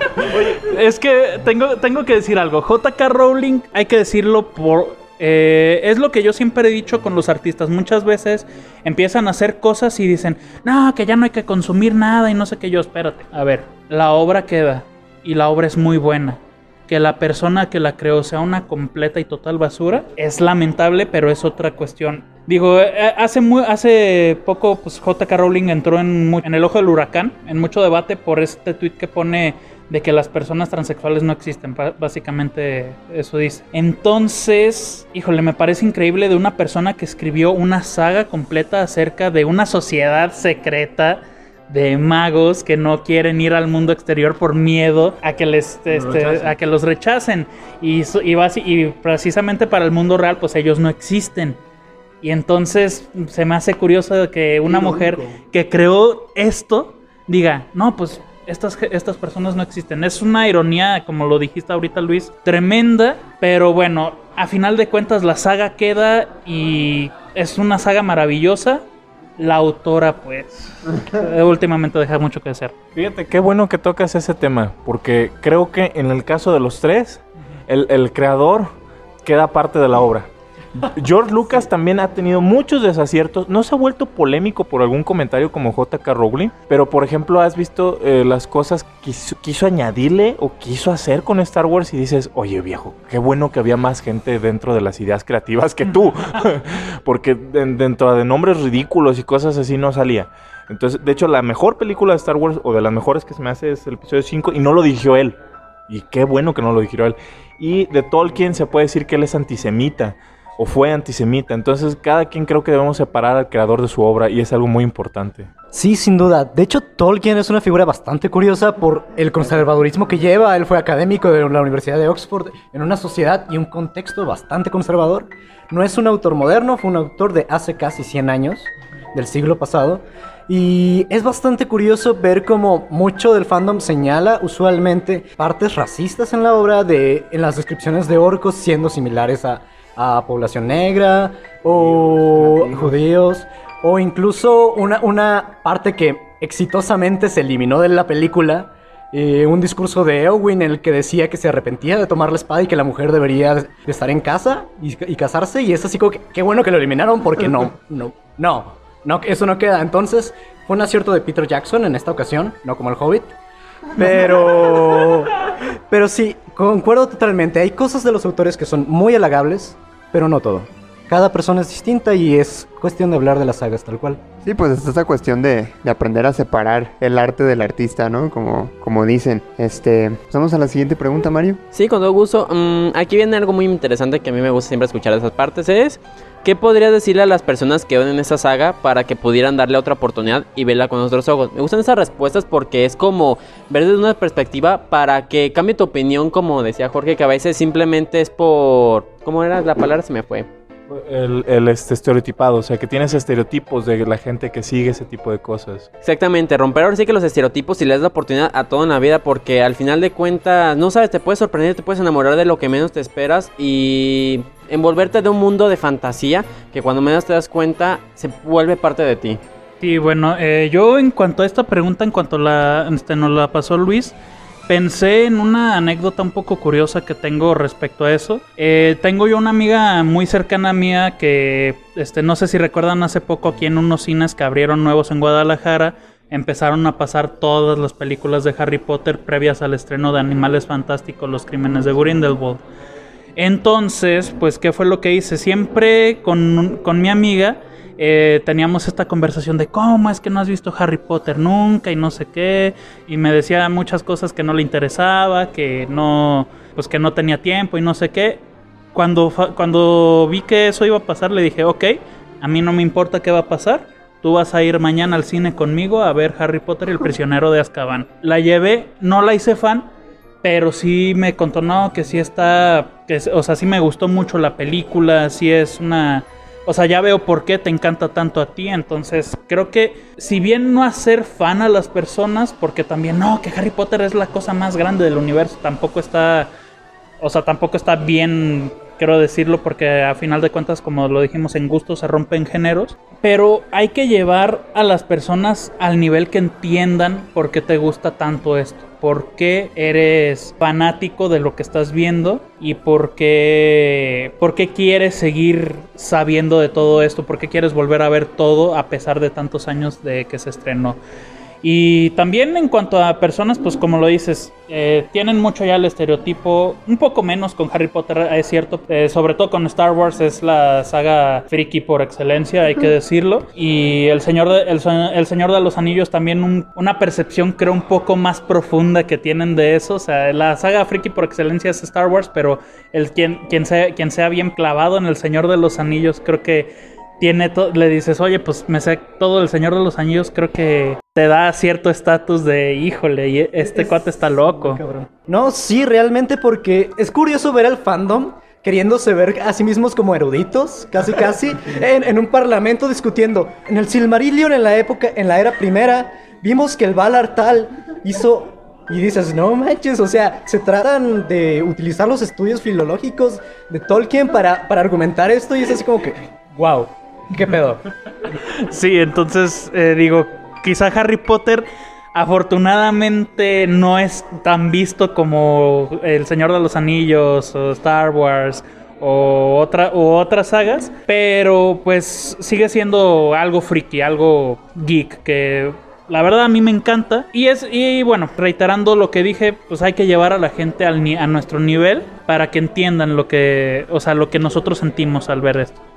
Speaker 3: Es que tengo, tengo que decir algo. JK Rowling, hay que decirlo por... eh, es lo que yo siempre he dicho con los artistas. Muchas veces empiezan a hacer cosas y dicen, no, que ya no hay que consumir nada y no sé qué yo, espérate. A ver, la obra queda y la obra es muy buena. Que la persona que la creó sea una completa y total basura es lamentable, pero es otra cuestión. Digo, eh, hace, muy, hace poco pues, JK Rowling entró en, en el ojo del huracán, en mucho debate por este tweet que pone de que las personas transexuales no existen. Básicamente eso dice. Entonces, híjole, me parece increíble de una persona que escribió una saga completa acerca de una sociedad secreta de magos que no quieren ir al mundo exterior por miedo a que les este, a que los rechacen y, y, y precisamente para el mundo real pues ellos no existen y entonces se me hace curioso que una mujer que creó esto diga no pues estas, estas personas no existen es una ironía como lo dijiste ahorita Luis tremenda pero bueno a final de cuentas la saga queda y es una saga maravillosa la autora, pues, eh, últimamente deja mucho que desear.
Speaker 5: Fíjate, qué bueno que tocas ese tema, porque creo que en el caso de los tres, el, el creador queda parte de la obra. George Lucas también ha tenido muchos desaciertos. No se ha vuelto polémico por algún comentario como JK Rowling, pero por ejemplo, has visto eh, las cosas que quiso, quiso añadirle o quiso hacer con Star Wars y dices, oye viejo, qué bueno que había más gente dentro de las ideas creativas que tú, porque den- dentro de nombres ridículos y cosas así no salía. Entonces, de hecho, la mejor película de Star Wars, o de las mejores que se me hace, es el episodio 5, y no lo dirigió él. Y qué bueno que no lo dirigió él. Y de Tolkien se puede decir que él es antisemita, o fue antisemita. Entonces, cada quien creo que debemos separar al creador de su obra, y es algo muy importante.
Speaker 4: Sí, sin duda. De hecho, Tolkien es una figura bastante curiosa por el conservadurismo que lleva. Él fue académico de la Universidad de Oxford en una sociedad y un contexto bastante conservador. No es un autor moderno, fue un autor de hace casi 100 años, del siglo pasado. Y es bastante curioso ver cómo mucho del fandom señala usualmente partes racistas en la obra, de, en las descripciones de orcos siendo similares a, a población negra o judíos, o incluso una, una parte que exitosamente se eliminó de la película. eh, un discurso de Eowyn en el que decía que se arrepentía de tomar la espada y que la mujer debería de estar en casa y, y casarse. Y es así como que qué bueno que lo eliminaron porque no, no, no, no, eso no queda. Entonces fue un acierto de Peter Jackson en esta ocasión, no como el Hobbit. Pero, pero sí, concuerdo totalmente. Hay cosas de los autores que son muy halagables, pero no todo. Cada persona es distinta y es cuestión de hablar de las sagas tal cual.
Speaker 1: Sí, pues es esta cuestión de, de aprender a separar el arte del artista, ¿no? Como, como dicen. Este, vamos a la siguiente pregunta, Mario.
Speaker 2: Sí, con todo gusto. Mm, aquí viene algo muy interesante que a mí me gusta siempre escuchar esas partes. Es, ¿qué podrías decirle a las personas que ven en esta saga para que pudieran darle otra oportunidad y verla con otros ojos? Me gustan esas respuestas porque es como ver desde una perspectiva para que cambie tu opinión, como decía Jorge, que a veces simplemente es por... ¿Cómo era la palabra? Se me fue.
Speaker 5: El, el, este, estereotipado, o sea, que tienes estereotipos de la gente que sigue ese tipo de cosas.
Speaker 2: Exactamente, romper ahora sí que los estereotipos y le das la oportunidad a todo en la vida porque al final de cuentas, no sabes, te puedes sorprender, te puedes enamorar de lo que menos te esperas y envolverte de un mundo de fantasía que cuando menos te das cuenta se vuelve parte de ti.
Speaker 3: Sí, bueno, eh, yo en cuanto a esta pregunta, en cuanto la, este, nos la pasó Luis, pensé en una anécdota un poco curiosa que tengo respecto a eso. Eh, tengo yo una amiga muy cercana mía que, este, no sé si recuerdan hace poco aquí en unos cines que abrieron nuevos en Guadalajara, empezaron a pasar todas las películas de Harry Potter previas al estreno de Animales Fantásticos, Los Crímenes de Grindelwald. Entonces, pues, ¿qué fue lo que hice? Siempre con, con mi amiga eh, teníamos esta conversación de cómo es que no has visto Harry Potter nunca y no sé qué. Y me decía muchas cosas que no le interesaba, que no, pues que no tenía tiempo y no sé qué. Cuando, cuando vi que eso iba a pasar, le dije, ok, a mí no me importa qué va a pasar. Tú vas a ir mañana al cine conmigo a ver Harry Potter y el prisionero de Azkaban. La llevé, no la hice fan, pero sí me contó, no, que sí está, que, o sea, sí me gustó mucho la película, sí es una... O sea, ya veo por qué te encanta tanto a ti, entonces creo que si bien no hacer fan a las personas, porque también, no, que Harry Potter es la cosa más grande del universo, tampoco está, o sea, tampoco está bien, quiero decirlo, porque a final de cuentas, como lo dijimos, en gusto se rompen géneros. Pero hay que llevar a las personas al nivel que entiendan por qué te gusta tanto esto. Por qué eres fanático de lo que estás viendo y por qué, por qué quieres seguir sabiendo de todo esto, por qué quieres volver a ver todo a pesar de tantos años de que se estrenó. Y también en cuanto a personas, pues como lo dices, eh, tienen mucho ya el estereotipo, un poco menos con Harry Potter, es cierto, eh, sobre todo con Star Wars es la saga friki por excelencia, hay que decirlo. Y el Señor de, el, el Señor de los Anillos también un- una percepción creo un poco más profunda que tienen de eso. O sea, la saga friki por excelencia es Star Wars, pero el quien, quien, sea, quien sea bien clavado en el Señor de los Anillos creo que tiene le dices, oye, pues me sé todo el Señor de los Anillos, creo que te da cierto estatus de, híjole, y este cuate está loco.
Speaker 4: Cabrón. No, sí, realmente porque es curioso ver al fandom queriéndose ver a sí mismos como eruditos, casi casi, en, en un parlamento discutiendo. En el Silmarillion, en la época, en la era primera, vimos que el Valar tal hizo... Y dices, no manches, o sea, se tratan de utilizar los estudios filológicos de Tolkien para, para argumentar esto y es así como que, wow, ¿qué pedo?
Speaker 3: Sí, entonces eh, digo, quizá Harry Potter afortunadamente no es tan visto como El Señor de los Anillos o Star Wars o, o otras sagas, pero pues sigue siendo algo friki, algo geek que la verdad a mí me encanta y es y bueno, reiterando lo que dije, pues hay que llevar a la gente al a nuestro nivel para que entiendan lo que, o sea, lo que nosotros sentimos al ver esto.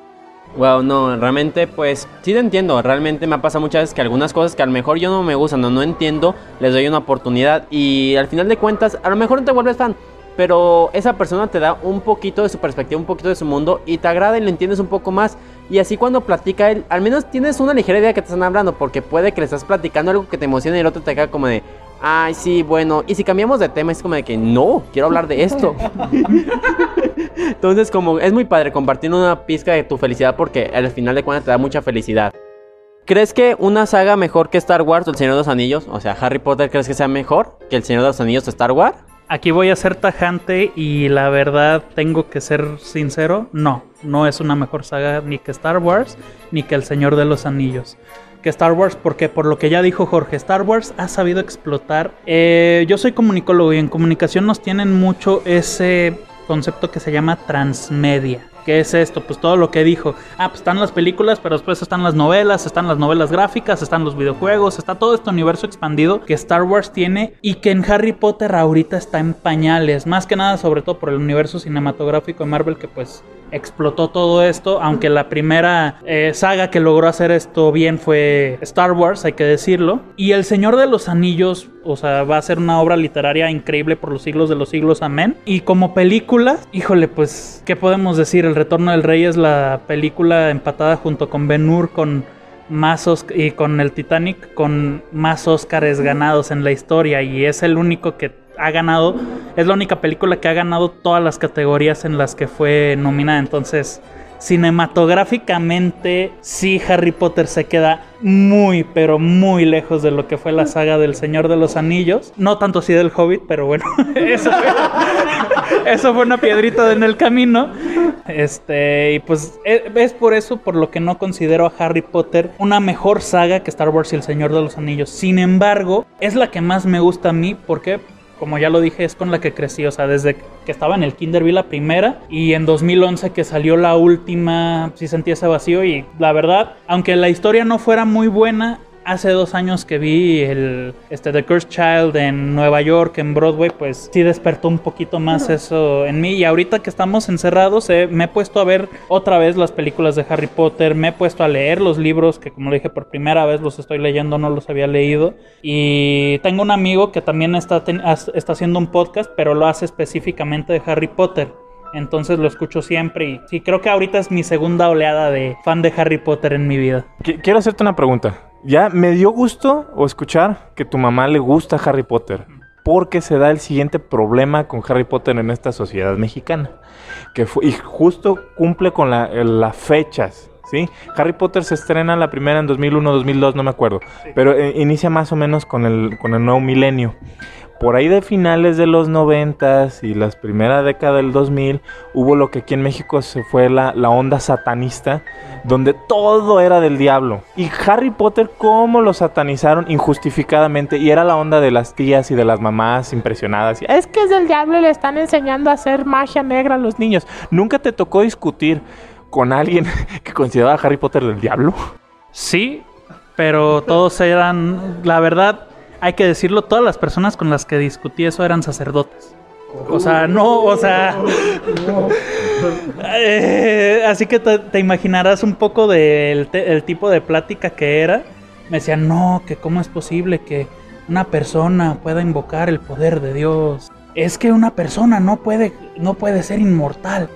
Speaker 2: Wow, no, realmente pues sí te entiendo, realmente me pasa muchas veces que algunas cosas que a lo mejor yo no me gustan o no entiendo, les doy una oportunidad y al final de cuentas a lo mejor no te vuelves fan, pero esa persona te da un poquito de su perspectiva, un poquito de su mundo y te agrada y le entiendes un poco más. Y así cuando platica él, al menos tienes una ligera idea que te están hablando porque puede que le estás platicando algo que te emociona y el otro te queda como de... Ay, sí, bueno. Y si cambiamos de tema, es como de que no, quiero hablar de esto. Entonces, como es muy padre compartir una pizca de tu felicidad porque al final de cuentas te da mucha felicidad. ¿Crees que una saga mejor que Star Wars o El Señor de los Anillos, o sea, Harry Potter, crees que sea mejor que El Señor de los Anillos o Star Wars?
Speaker 3: Aquí voy a ser tajante y la verdad tengo que ser sincero, no, no es una mejor saga ni que Star Wars ni que El Señor de los Anillos. Que Star Wars, porque por lo que ya dijo Jorge, Star Wars ha sabido explotar. Eh, yo soy comunicólogo y en comunicación nos tienen mucho ese concepto que se llama transmedia. ¿Qué es esto? Pues todo lo que dijo. Ah, pues están las películas, pero después están las novelas, están las novelas gráficas, están los videojuegos, está todo este universo expandido que Star Wars tiene y que en Harry Potter ahorita está en pañales. Más que nada, sobre todo por el universo cinematográfico de Marvel que pues explotó todo esto, aunque la primera eh, saga que logró hacer esto bien fue Star Wars, hay que decirlo. Y El Señor de los Anillos, o sea, va a ser una obra literaria increíble por los siglos de los siglos, amén. Y como película, híjole, pues, ¿qué podemos decir? El Retorno del Rey es la película empatada junto con Ben Hur con más Osc- y con el Titanic con más Óscares ganados en la historia y es el único que ha ganado, es la única película que ha ganado todas las categorías en las que fue nominada, entonces cinematográficamente sí Harry Potter se queda muy pero muy lejos de lo que fue la saga del Señor de los Anillos, no tanto así del Hobbit, pero bueno, eso fue, eso fue una piedrita en el camino. Este, y pues e- es por eso por lo que no considero a Harry Potter una mejor saga que Star Wars y El Señor de los Anillos. Sin embargo, es la que más me gusta a mí porque como ya lo dije, es con la que crecí, o sea, desde que estaba en el kinder vi la primera y en 2011 que salió la última, sí sentí ese vacío y la verdad, aunque la historia no fuera muy buena, hace dos años que vi el este The Cursed Child en Nueva York, en Broadway, pues sí despertó un poquito más eso en mí. Y ahorita que estamos encerrados, eh, me he puesto a ver otra vez las películas de Harry Potter, me he puesto a leer los libros que como le dije por primera vez los estoy leyendo, no los había leído. Y tengo un amigo que también está, está haciendo un podcast, pero lo hace específicamente de Harry Potter. Entonces lo escucho siempre y sí, creo que ahorita es mi segunda oleada de fan de Harry Potter en mi vida.
Speaker 5: Qu- Quiero hacerte una pregunta. Ya me dio gusto o escuchar que tu mamá le gusta Harry Potter. Porque se da el siguiente problema con Harry Potter en esta sociedad mexicana. Que fu- y justo cumple con la- eh, las fechas. ¿sí? Harry Potter se estrena la primera en 2001, 2002, no me acuerdo. Pero eh, inicia más o menos con el, con el nuevo milenio. Por ahí de finales de los 90 y las primeras décadas del 2000 hubo lo que aquí en México se fue la, la onda satanista, donde todo era del diablo. Y Harry Potter, ¿cómo lo satanizaron injustificadamente? Y era la onda de las tías y de las mamás impresionadas. Es que es del diablo le están enseñando a hacer magia negra a los niños. ¿Nunca te tocó discutir con alguien que consideraba a Harry Potter del diablo?
Speaker 3: Sí, pero todos eran, la verdad, hay que decirlo, todas las personas con las que discutí eso eran sacerdotes. O sea, no, o sea... Eh, así que te, te imaginarás un poco del tipo de plática que era. Me decían, no, que cómo es posible que una persona pueda invocar el poder de Dios. Es que una persona no puede, no puede ser inmortal.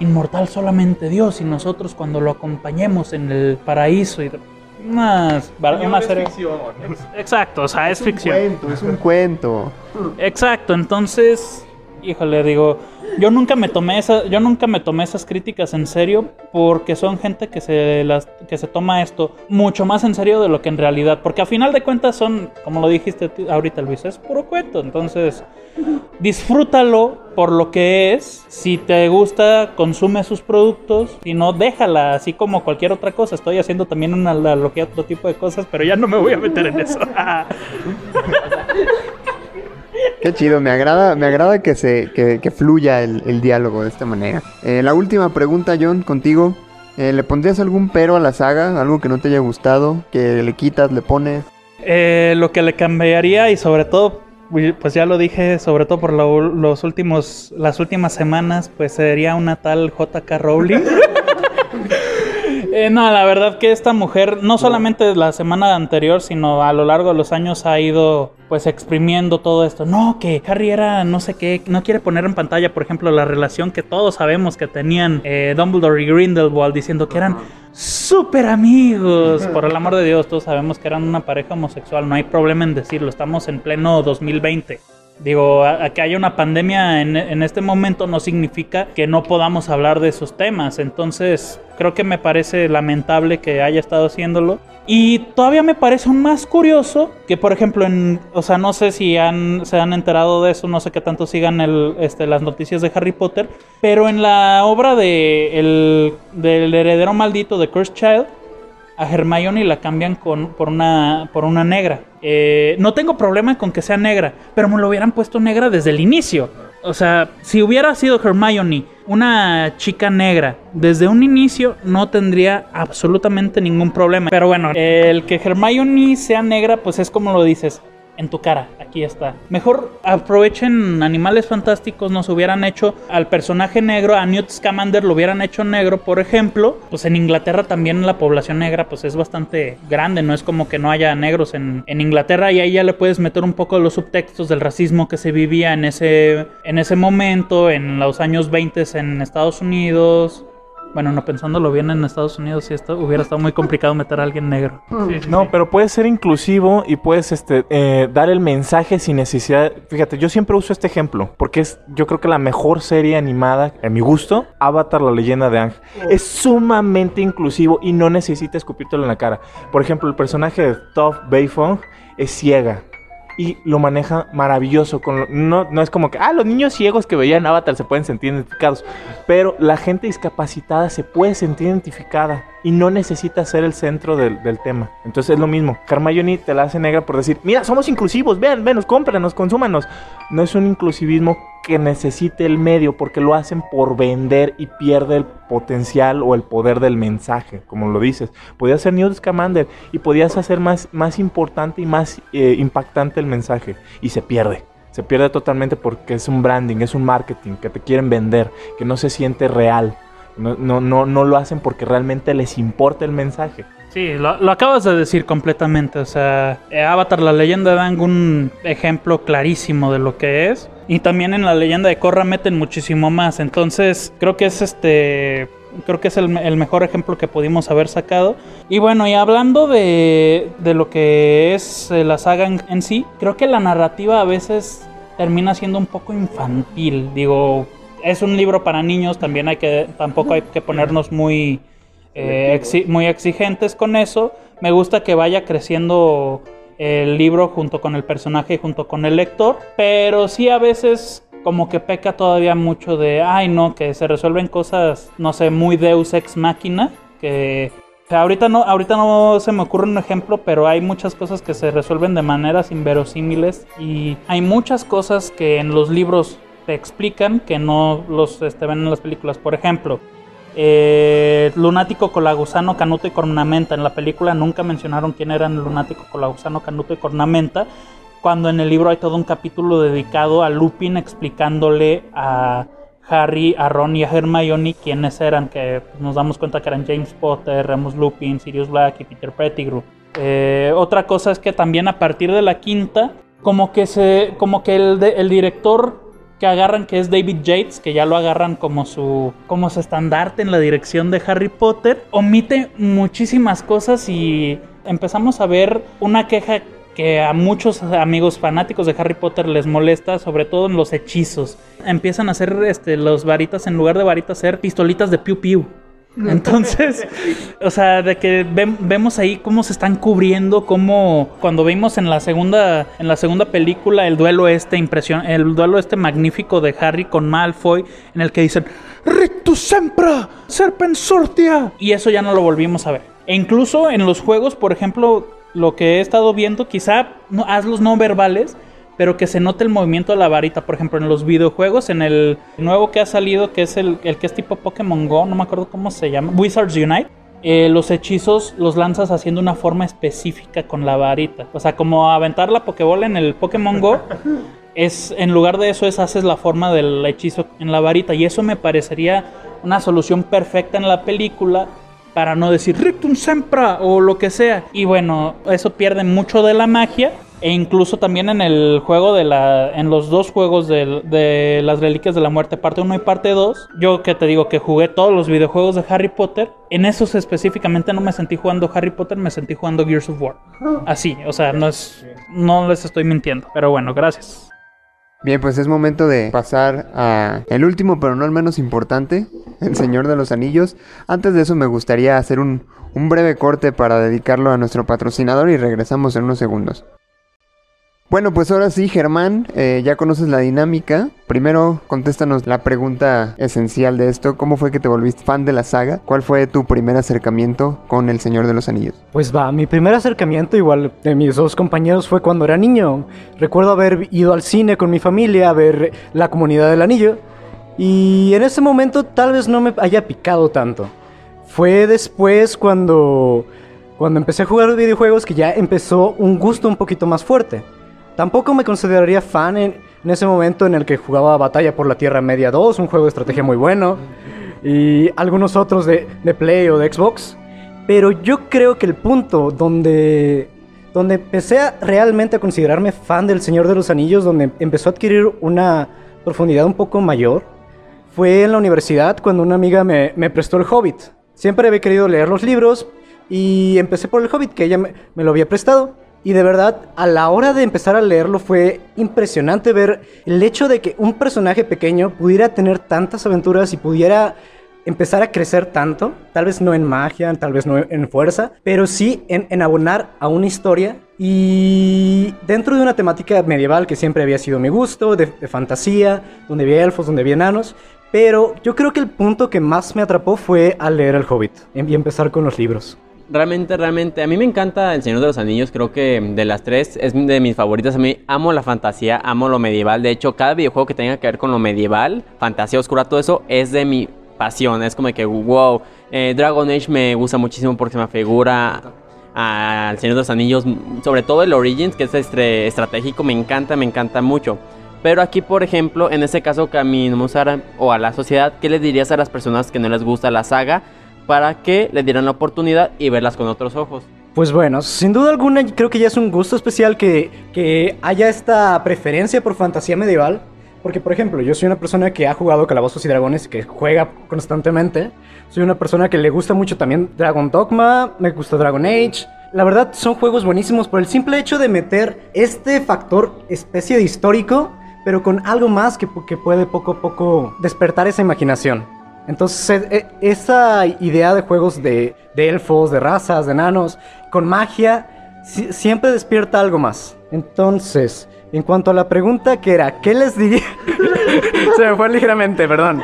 Speaker 3: Inmortal solamente Dios y nosotros cuando lo acompañemos en el paraíso. Y unas, una serie- Exacto, o sea, es ficción.
Speaker 1: Cuento, es un cuento.
Speaker 3: Exacto, entonces, híjole, digo, yo nunca me tomé esa, yo nunca me tomé esas críticas en serio porque son gente que se las que se toma esto mucho más en serio de lo que en realidad, porque a final de cuentas son, como lo dijiste ahorita Luis, es puro cuento, entonces disfrútalo por lo que es, si te gusta, consume sus productos, si no, déjala, así como cualquier otra cosa, estoy haciendo también una analogía a otro tipo de cosas, pero ya no me voy a meter en eso.
Speaker 1: Qué chido, me agrada, me agrada que se que, que fluya el, el diálogo de esta manera. Eh, la última pregunta, John, contigo. Eh, ¿Le pondrías algún pero a la saga? ¿Algo que no te haya gustado? ¿Que le quitas, le pones?
Speaker 3: Eh, lo que le cambiaría y sobre todo, pues ya lo dije, sobre todo por lo- los últimos, las últimas semanas, pues sería una tal JK Rowling. Eh, no, la verdad que esta mujer, no solamente la semana anterior, sino a lo largo de los años ha ido pues exprimiendo todo esto. No, que Harry era no sé qué, no quiere poner en pantalla, por ejemplo, la relación que todos sabemos que tenían eh, Dumbledore y Grindelwald diciendo que eran súper amigos. Por el amor de Dios, todos sabemos que eran una pareja homosexual, no hay problema en decirlo, estamos en pleno 2020. Digo, a, que haya una pandemia en, este momento no significa que no podamos hablar de esos temas. Entonces, creo que me parece lamentable que haya estado haciéndolo. Y todavía me parece aún más curioso que, por ejemplo, en, o sea, no sé si se han enterado de eso, no sé qué tanto sigan este, las noticias de Harry Potter, pero en la obra de el, del heredero maldito de Cursed Child, a Hermione la cambian con, por, una, por una negra. Eh, no tengo problema con que sea negra, pero me lo hubieran puesto negra desde el inicio. O sea, si hubiera sido Hermione una chica negra desde un inicio, no tendría absolutamente ningún problema. Pero bueno, el que Hermione sea negra, pues es como lo dices. En tu cara, aquí está. Mejor aprovechen Animales Fantásticos, nos hubieran hecho al personaje negro, a Newt Scamander lo hubieran hecho negro, por ejemplo. Pues en Inglaterra también la población negra pues es bastante grande, no es como que no haya negros en, en Inglaterra y ahí ya le puedes meter un poco los subtextos del racismo que se vivía en ese, en ese momento, en los años 20 en Estados Unidos. Bueno, no pensándolo bien en Estados Unidos, sí esto hubiera estado muy complicado meter a alguien negro.
Speaker 5: No, pero puedes ser inclusivo y puedes este, eh, dar el mensaje sin necesidad. Fíjate, yo siempre uso este ejemplo porque es, yo creo que la mejor serie animada, a mi gusto, Avatar, la leyenda de Aang. Es sumamente inclusivo y no necesita escupírtelo en la cara. Por ejemplo, el personaje de Toph Beifong es ciega. Y lo maneja maravilloso. Con no, no es como que, ah, los niños ciegos que veían Avatar se pueden sentir identificados. Pero la gente discapacitada se puede sentir identificada. Y no necesita ser el centro del, del tema. Entonces es lo mismo. Hermione te la hace negra por decir, mira, somos inclusivos, vean, venos, cómpranos, consúmanos. No es un inclusivismo que necesite el medio porque lo hacen por vender y pierde el potencial o el poder del mensaje, como lo dices. Podías ser Newt Scamander y podías hacer más, más importante y más eh, impactante el mensaje y se pierde. Se pierde totalmente porque es un branding, es un marketing que te quieren vender, que no se siente real. No, no, no, no lo hacen porque realmente les importa el mensaje.
Speaker 3: Sí, lo, acabas de decir completamente. O sea, eh, Avatar, la leyenda de Aang, un ejemplo clarísimo de lo que es. Y también en la leyenda de Korra meten muchísimo más. Entonces, creo que es este. Creo que es el, mejor ejemplo que pudimos haber sacado. Y bueno, y hablando de, de lo que es eh, la saga en sí, creo que la narrativa a veces termina siendo un poco infantil. Digo, es un libro para niños, también hay que, tampoco hay que ponernos muy, eh, exi- muy exigentes con eso. Me gusta que vaya creciendo el libro junto con el personaje y junto con el lector, pero sí a veces como que peca todavía mucho de, ay no, que se resuelven cosas, no sé, muy deus ex máquina, que o sea, ahorita no, ahorita no se me ocurre un ejemplo, pero hay muchas cosas que se resuelven de maneras inverosímiles y hay muchas cosas que en los libros explican que no los este, ven en las películas. Por ejemplo, eh, Lunático, Colagusano, Canuto y Cornamenta. En la película nunca mencionaron quién eran Lunático, Colagusano, Canuto y Cornamenta. Cuando en el libro hay todo un capítulo dedicado a Lupin explicándole a Harry, a Ron y a Hermione quiénes eran, que nos damos cuenta que eran James Potter, Remus Lupin, Sirius Black y Peter Pettigrew. Eh, otra cosa es que también a partir de la quinta, como que se, como que el, el director que agarran, que es David Yates, que ya lo agarran como su, como su estandarte en la dirección de Harry Potter, omite muchísimas cosas y empezamos a ver una queja que a muchos amigos fanáticos de Harry Potter les molesta, sobre todo en los hechizos. Empiezan a hacer este, los varitas, en lugar de varitas, hacer pistolitas de piu piu. Entonces, o sea, de que vemos ahí cómo se están cubriendo, cómo cuando vimos en la segunda en la segunda película el duelo este impresión, el duelo este magnífico de Harry con Malfoy en el que dicen Rictus sempra, serpensortia y eso ya no lo volvimos a ver. E incluso en los juegos, por ejemplo, lo que he estado viendo, quizá no, hazlos no verbales, pero que se note el movimiento de la varita. Por ejemplo, en los videojuegos, en el nuevo que ha salido, que es el, el que es tipo Pokémon Go, no me acuerdo cómo se llama, Wizards Unite. eh, los hechizos los lanzas haciendo una forma específica con la varita. O sea, como aventar la Pokébola en el Pokémon Go. Es, en lugar de eso es haces la forma del hechizo en la varita. Y eso me parecería una solución perfecta en la película para no decir Rictum Sempra o lo que sea. Y bueno, eso pierde mucho de la magia. E incluso también en el juego de la. En los dos juegos del- de, las Reliquias de la Muerte, parte 1 y parte 2. Yo que te digo que jugué todos los videojuegos de Harry Potter. En esos específicamente no me sentí jugando Harry Potter, me sentí jugando Gears of War. Así, o sea, no es. No les estoy mintiendo. Pero bueno, gracias.
Speaker 1: Bien, pues es momento de pasar a el último, pero no el menos importante, el Señor de los Anillos. Antes de eso me gustaría hacer un, un breve corte para dedicarlo a nuestro patrocinador y regresamos en unos segundos. Bueno, pues ahora sí, Germán, eh, ya conoces la dinámica. Primero, contéstanos la pregunta esencial de esto. ¿Cómo fue que te volviste fan de la saga? ¿Cuál fue tu primer acercamiento con El Señor de los Anillos?
Speaker 4: Pues va, mi primer acercamiento igual de mis dos compañeros fue cuando era niño. Recuerdo haber ido al cine con mi familia a ver La Comunidad del Anillo y en ese momento tal vez no me haya picado tanto. Fue después cuando cuando empecé a jugar videojuegos que ya empezó un gusto un poquito más fuerte. Tampoco me consideraría fan en, ese momento en el que jugaba Batalla por la Tierra Media 2, un juego de estrategia muy bueno, y algunos otros de, de Play o de Xbox. Pero yo creo que el punto donde, donde empecé a realmente a considerarme fan del Señor de los Anillos, donde empezó a adquirir una profundidad un poco mayor, fue en la universidad cuando una amiga me, me prestó el Hobbit. Siempre había querido leer los libros y empecé por el Hobbit, que ella me lo había prestado. Y de verdad, a la hora de empezar a leerlo fue impresionante ver el hecho de que un personaje pequeño pudiera tener tantas aventuras y pudiera empezar a crecer tanto, tal vez no en magia, tal vez no en fuerza, pero sí en, en abonar a una historia y dentro de una temática medieval que siempre había sido mi gusto, de, de fantasía, donde había elfos, donde había enanos, Pero yo creo que el punto que más me atrapó fue al leer El Hobbit y empezar con los libros.
Speaker 2: Realmente, realmente, a mí me encanta El Señor de los Anillos, creo que de las tres es de mis favoritas. A mí amo la fantasía, amo lo medieval. De hecho, cada videojuego que tenga que ver con lo medieval, fantasía oscura, todo eso es de mi pasión. Es como que, wow, eh, Dragon Age me gusta muchísimo porque se me figura al Señor de los Anillos, sobre todo el Origins, que es este, estratégico, me encanta, me encanta mucho. Pero aquí, por ejemplo, en este caso, Camino o a la sociedad, ¿qué le dirías a las personas que no les gusta la saga? Para que le dieran la oportunidad y verlas con otros ojos.
Speaker 4: Pues bueno, sin duda alguna creo que ya es un gusto especial que, que haya esta preferencia por fantasía medieval. Porque, por ejemplo, yo soy una persona que ha jugado Calabozos y Dragones, que juega constantemente. Soy una persona que le gusta mucho también Dragon Dogma, me gusta Dragon Age. La verdad, son juegos buenísimos por el simple hecho de meter este factor especie de histórico, pero con algo más que, que puede poco a poco despertar esa imaginación. Entonces, e, esa idea de juegos de, elfos, de razas, de enanos, con magia, siempre despierta algo más. Entonces, en cuanto a la pregunta que era, ¿qué les diría? Se me fue ligeramente, perdón.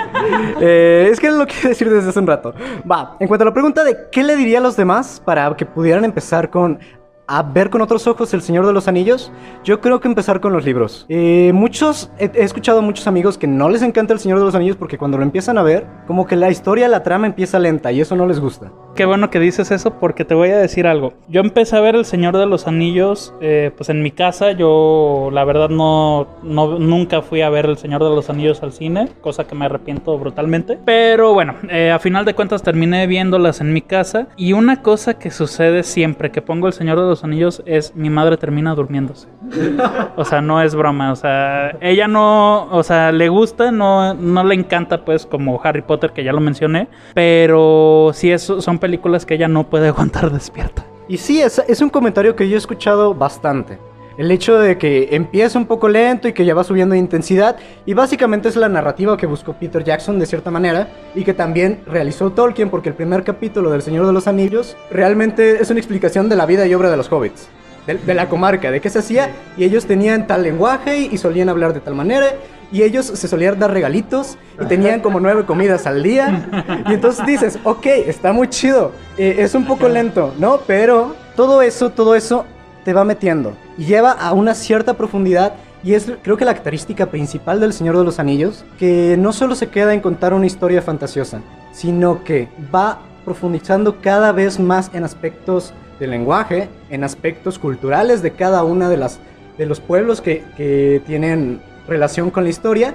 Speaker 4: Eh, es que lo quiero decir desde hace un rato. Va, en cuanto a la pregunta de qué le diría a los demás para que pudieran empezar con a ver con otros ojos El Señor de los Anillos, yo creo que empezar con los libros. Eh, muchos, he, escuchado a muchos amigos que no les encanta El Señor de los Anillos porque cuando lo empiezan a ver, como que la historia, la trama empieza lenta y eso no les gusta.
Speaker 3: Qué bueno que dices eso porque te voy a decir algo. Yo empecé a ver El Señor de los Anillos, eh, pues en mi casa, yo la verdad no, no, nunca fui a ver El Señor de los Anillos al cine, cosa que me arrepiento brutalmente. Pero bueno, eh, a final de cuentas terminé viéndolas en mi casa y una cosa que sucede siempre que pongo El Señor de los Anillos es mi madre termina durmiéndose. O sea, no es broma, o sea, ella no, o sea, le gusta, no, no le encanta pues como Harry Potter que ya lo mencioné, pero sí es, son películas que ella no puede aguantar despierta.
Speaker 4: Y sí, es, es un comentario que yo he escuchado bastante. El hecho de que empieza un poco lento y que ya va subiendo de intensidad y básicamente es la narrativa que buscó Peter Jackson de cierta manera y que también realizó Tolkien porque el primer capítulo del Señor de los Anillos realmente es una explicación de la vida y obra de los hobbits, de, la comarca, de qué se hacía y ellos tenían tal lenguaje y, solían hablar de tal manera y ellos se solían dar regalitos y tenían como nueve comidas al día. Y entonces dices, ok, está muy chido, eh, es un poco lento, ¿no? Pero todo eso, todo eso te va metiendo y lleva a una cierta profundidad y es creo que la característica principal del Señor de los Anillos, que no solo se queda en contar una historia fantasiosa, sino que va profundizando cada vez más en aspectos del lenguaje, en aspectos culturales de cada una de las de los pueblos que, que tienen relación con la historia.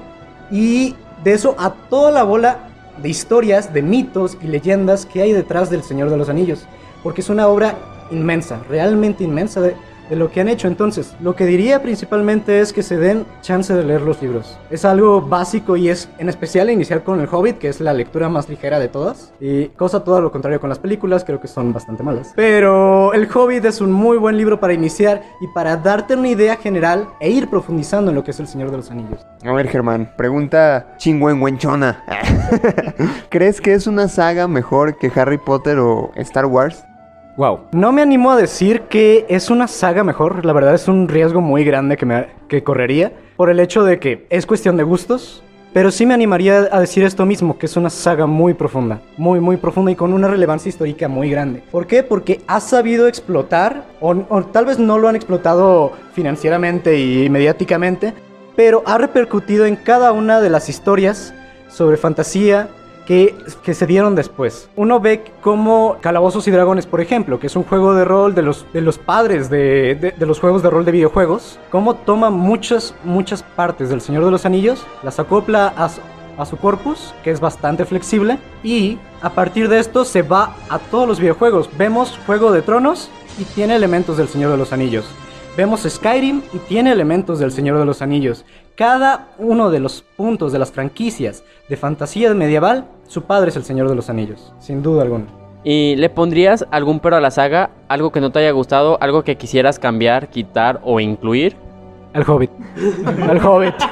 Speaker 4: Y de eso a toda la bola de historias, de mitos y leyendas que hay detrás del Señor de los Anillos, porque es una obra inmensa, realmente inmensa de, lo que han hecho. Entonces, lo que diría principalmente es que se den chance de leer los libros. Es algo básico y es en especial iniciar con El Hobbit, que es la lectura más ligera de todas. Y cosa todo lo contrario con las películas, creo que son bastante malas. Pero El Hobbit es un muy buen libro para iniciar y para darte una idea general e ir profundizando en lo que es El Señor de los Anillos.
Speaker 1: A ver, Germán, pregunta chingüengüenchona. ¿Crees que es una saga mejor que Harry Potter o Star Wars?
Speaker 4: Wow. No me animo a decir que es una saga mejor. La verdad es un riesgo muy grande que, me, que correría. Por el hecho de que es cuestión de gustos. Pero sí me animaría a decir esto mismo, que es una saga muy profunda, muy, muy profunda y con una relevancia histórica muy grande. ¿Por qué? Porque ha sabido explotar, o, o tal vez no lo han explotado financieramente y mediáticamente, pero ha repercutido en cada una de las historias sobre fantasía, que, se dieron después. Uno ve como Calabozos y Dragones, por ejemplo, que es un juego de rol de los, de los padres de, los juegos de rol de videojuegos, como toma muchas, muchas partes del Señor de los Anillos, las acopla a a su corpus, que es bastante flexible, y a partir de esto se va a todos los videojuegos. Vemos Juego de Tronos y tiene elementos del Señor de los Anillos. Vemos Skyrim y tiene elementos del Señor de los Anillos. Cada uno de los puntos de las franquicias de fantasía medieval, su padre es el Señor de los Anillos, sin duda alguna.
Speaker 2: ¿Y le pondrías algún pero a la saga? ¿Algo que no te haya gustado? ¿Algo que quisieras cambiar, quitar o incluir?
Speaker 4: El Hobbit. El Hobbit.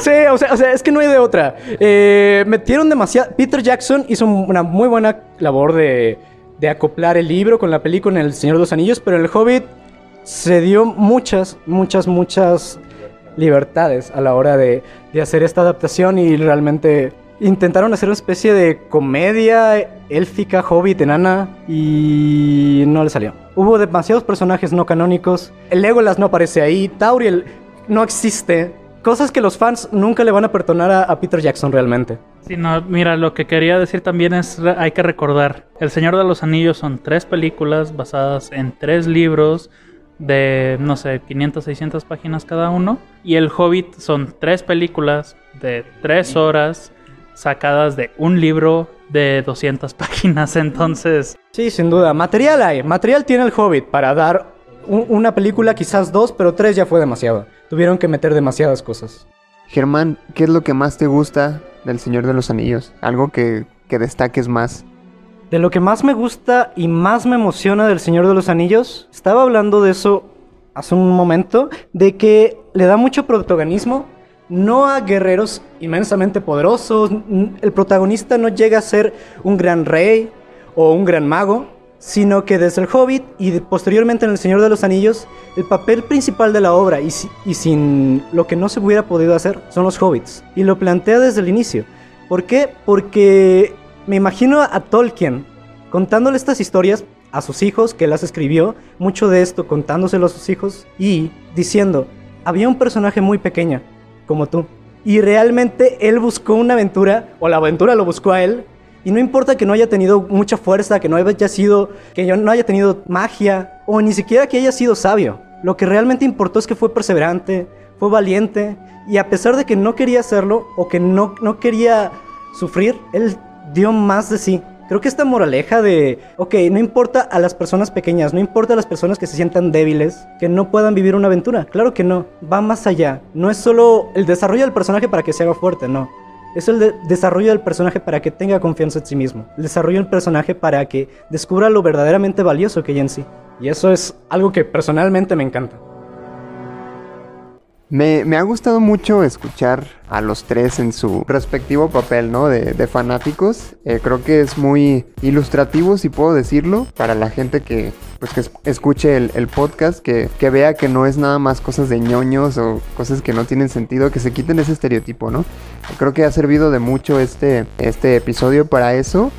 Speaker 4: Sí, o sea, es que no hay de otra. Eh, metieron demasiado. Peter Jackson hizo una muy buena labor de, de acoplar el libro con la película en El Señor de los Anillos, pero el Hobbit se dio muchas, muchas, muchas libertades a la hora de, de hacer esta adaptación y realmente intentaron hacer una especie de comedia élfica, hobbit, enana y no le salió. Hubo demasiados personajes no canónicos. El Legolas no aparece ahí, Tauriel no existe. Cosas que los fans nunca le van a perdonar a, a Peter Jackson realmente.
Speaker 3: Sí, no, mira, lo que quería decir también es, hay que recordar, El Señor de los Anillos son tres películas basadas en tres libros de, no sé, 500, 600 páginas cada uno. Y El Hobbit son tres películas de tres horas sacadas de un libro de 200 páginas. Entonces,
Speaker 4: Sí, sin duda. Material hay. Material tiene el Hobbit para dar una película, quizás dos, pero tres ya fue demasiado. Tuvieron que meter demasiadas cosas.
Speaker 1: Germán, ¿qué es lo que más te gusta del Señor de los Anillos? Algo que, que destaques más.
Speaker 4: De lo que más me gusta y más me emociona del Señor de los Anillos, estaba hablando de eso hace un momento, de que le da mucho protagonismo no a guerreros inmensamente poderosos, el protagonista no llega a ser un gran rey o un gran mago, sino que desde el Hobbit y posteriormente en el Señor de los Anillos, el papel principal de la obra y, y sin lo que no se hubiera podido hacer son los hobbits. Y lo plantea desde el inicio. ¿Por qué? Porque me imagino a Tolkien contándole estas historias a sus hijos, que las escribió, mucho de esto contándoselo a sus hijos y diciendo, había un personaje muy pequeño, como tú. Y realmente él buscó una aventura, o la aventura lo buscó a él, y no importa que no haya tenido mucha fuerza, que no haya sido, que no haya tenido magia, o ni siquiera que haya sido sabio. Lo que realmente importó es que fue perseverante, fue valiente, y a pesar de que no quería hacerlo, o que no, no quería sufrir, él dio más de sí. Creo que esta moraleja de, ok, no importa a las personas pequeñas, no importa a las personas que se sientan débiles, que no puedan vivir una aventura. Claro que no, va más allá. No es solo el desarrollo del personaje para que se haga fuerte, no. Es el de- desarrollo del personaje para que tenga confianza en sí mismo. El desarrollo del personaje para que descubra lo verdaderamente valioso que hay en sí. Y eso es algo que personalmente me encanta.
Speaker 1: Me, me ha gustado mucho escuchar a los tres en su respectivo papel, ¿no? De, de fanáticos. Eh, creo que es muy ilustrativo, si puedo decirlo, para la gente que, pues, que es- escuche el, el podcast, que, que vea que no es nada más cosas de ñoños o cosas que no tienen sentido, que se quiten ese estereotipo, ¿no? Creo que ha servido de mucho este, este episodio para eso.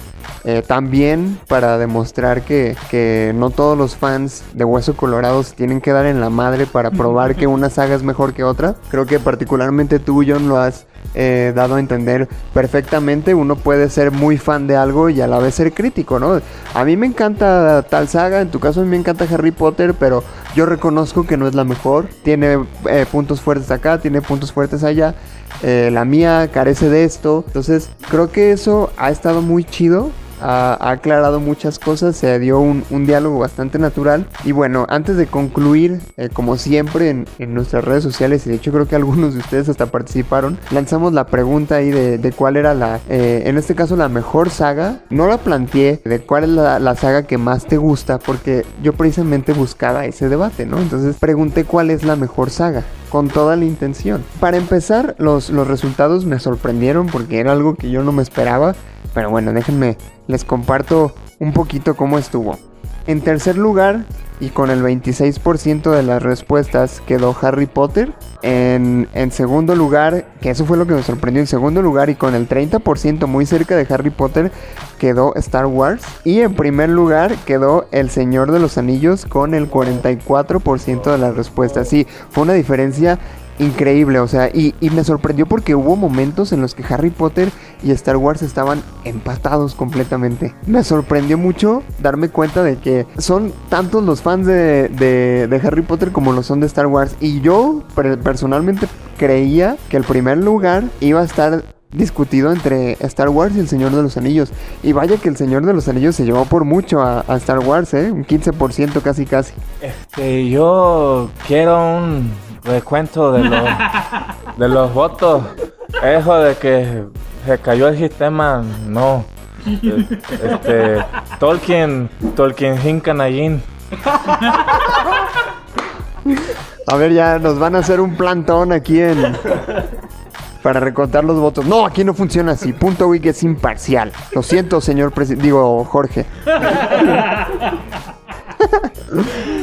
Speaker 1: Eh, también para demostrar que, que no todos los fans de Hueso Colorado se tienen que dar en la madre para probar que una saga es mejor que otra. Creo que particularmente tú, John, lo has eh, dado a entender perfectamente. Uno puede ser muy fan de algo y a la vez ser crítico, ¿no? A mí me encanta tal saga, en tu caso a mí me encanta Harry Potter, pero yo reconozco que no es la mejor. Tiene eh, puntos fuertes acá, tiene puntos fuertes allá. Eh, la mía carece de esto. Entonces, creo que eso ha estado muy chido. Ha, ha aclarado muchas cosas, se dio un, un diálogo bastante natural. Y bueno, antes de concluir, eh, como siempre en, en nuestras redes sociales, y de hecho creo que algunos de ustedes hasta participaron, lanzamos la pregunta ahí de, de cuál era la, eh, en este caso, la mejor saga. No la planteé de cuál es la, la saga que más te gusta, porque yo precisamente buscaba ese debate, ¿no? Entonces pregunté cuál es la mejor saga con toda la intención. Para empezar, los, los resultados me sorprendieron porque era algo que yo no me esperaba. Pero bueno, déjenme, les comparto un poquito cómo estuvo. En tercer lugar, y con el 26% de las respuestas, quedó Harry Potter. En, en segundo lugar, que eso fue lo que me sorprendió, en segundo lugar y con el 30% muy cerca de Harry Potter, quedó Star Wars. Y en primer lugar quedó El Señor de los Anillos con el 44% de las respuestas. Sí, fue una diferencia increíble, o sea, y, me sorprendió porque hubo momentos en los que Harry Potter y Star Wars estaban empatados completamente. Me sorprendió mucho darme cuenta de que son tantos los fans de, de- de Harry Potter como lo son de Star Wars. Y yo per- personalmente creía que el primer lugar iba a estar discutido entre Star Wars y el Señor de los Anillos. Y vaya que el Señor de los Anillos se llevó por mucho a, a Star Wars, ¿eh? Un 15% casi casi.
Speaker 5: Este, yo quiero un recuento de los, de los votos. Eso de que se cayó el sistema, no. Este, Tolkien, Tolkien Hinkanagin.
Speaker 1: A ver, ya nos van a hacer un plantón aquí en. Para recontar los votos. No, aquí no funciona así. Punto Wiki es imparcial. Lo siento, señor presidente. Digo, Jorge.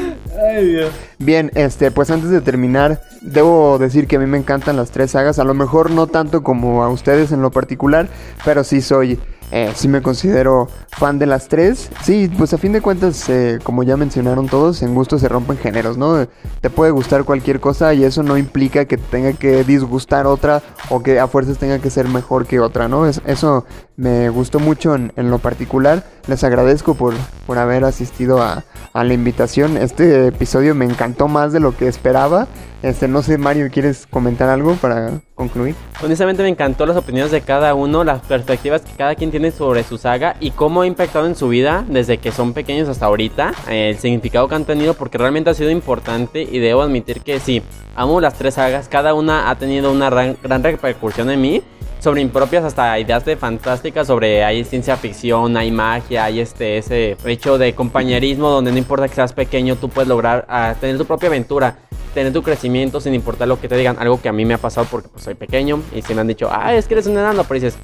Speaker 1: Bien, este, pues antes de terminar, debo decir que a mí me encantan las tres sagas. A lo mejor no tanto como a ustedes en lo particular, pero sí soy, eh, sí me considero fan de las tres. Sí, pues a fin de cuentas, eh, como ya mencionaron todos, en gusto se rompen géneros, ¿no? Te puede gustar cualquier cosa y eso no implica que te tenga que disgustar otra o que a fuerzas tenga que ser mejor que otra, ¿no? Es- eso me gustó mucho en, en lo particular. Les agradezco por, por haber asistido a, a la invitación. Este episodio me encantó más de lo que esperaba. Este, no sé, Mario, ¿quieres comentar algo para concluir?
Speaker 2: Honestamente me encantó las opiniones de cada uno, las perspectivas que cada quien tiene sobre su saga y cómo ha impactado en su vida desde que son pequeños hasta ahorita, eh, el significado que han tenido porque realmente ha sido importante y debo admitir que sí, amo las tres sagas, cada una ha tenido una gran, repercusión en mí. Sobre impropias hasta ideas de fantásticas sobre hay ciencia ficción, hay magia, hay este ese hecho de compañerismo donde no importa que seas pequeño, tú puedes lograr ah, tener tu propia aventura tener tu crecimiento sin importar lo que te digan. Algo que a mí me ha pasado porque pues, soy pequeño y se me han dicho, ah, es que eres un enano, pero dices,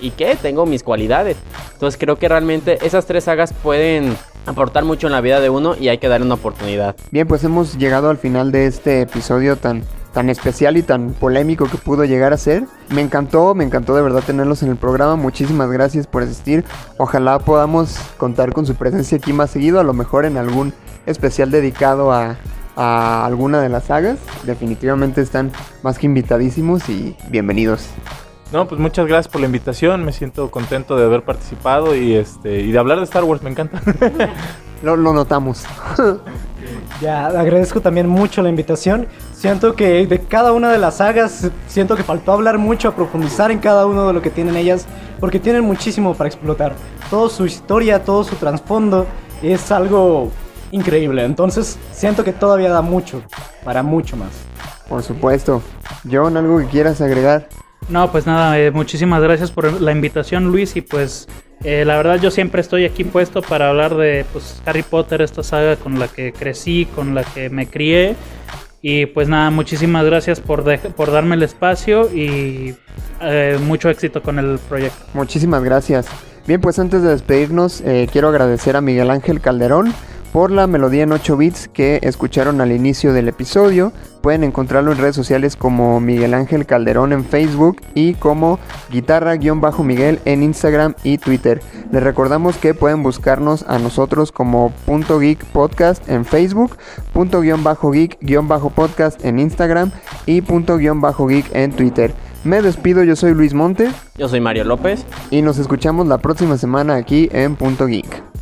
Speaker 2: ¿y qué? Tengo mis cualidades. Entonces creo que realmente esas tres sagas pueden aportar mucho en la vida de uno y hay que darle una oportunidad.
Speaker 1: Bien, pues hemos llegado al final de este episodio tan, tan especial y tan polémico que pudo llegar a ser. Me encantó, me encantó de verdad tenerlos en el programa. Muchísimas gracias por asistir. Ojalá podamos contar con su presencia aquí más seguido, a lo mejor en algún especial dedicado a, a alguna de las sagas. Definitivamente están más que invitadísimos y bienvenidos.
Speaker 5: No, pues muchas gracias por la invitación. Me siento contento de haber participado y este y de hablar de Star Wars. Me encanta.
Speaker 1: Lo, lo notamos.
Speaker 4: Ya, agradezco también mucho la invitación. Siento que de cada una de las sagas, siento que faltó hablar mucho, profundizar en cada uno de lo que tienen ellas, porque tienen muchísimo para explotar. Toda su historia, todo su trasfondo es algo increíble. Entonces, siento que todavía da mucho, para mucho más.
Speaker 1: Por supuesto. John, ¿algo que quieras agregar?
Speaker 3: No, pues nada, eh, muchísimas gracias por la invitación, Luis. Y pues eh, la verdad yo siempre estoy aquí puesto para hablar de pues, Harry Potter, esta saga con la que crecí, con la que me crié. Y pues nada, muchísimas gracias por, por darme el espacio y eh, mucho éxito con el proyecto.
Speaker 1: Muchísimas gracias. Bien, pues antes de despedirnos, eh, quiero agradecer a Miguel Ángel Calderón por la melodía en 8 bits que escucharon al inicio del episodio. Pueden encontrarlo en redes sociales como Miguel Ángel Calderón en Facebook y como guitarra-miguel en Instagram y Twitter. Les recordamos que pueden buscarnos a nosotros como punto geek podcast en Facebook, punto geek podcast en Instagram y punto geek en Twitter. Me despido, yo soy Luis Monte
Speaker 2: Yo soy Mario López.
Speaker 1: y nos escuchamos la próxima semana aquí en Punto Geek.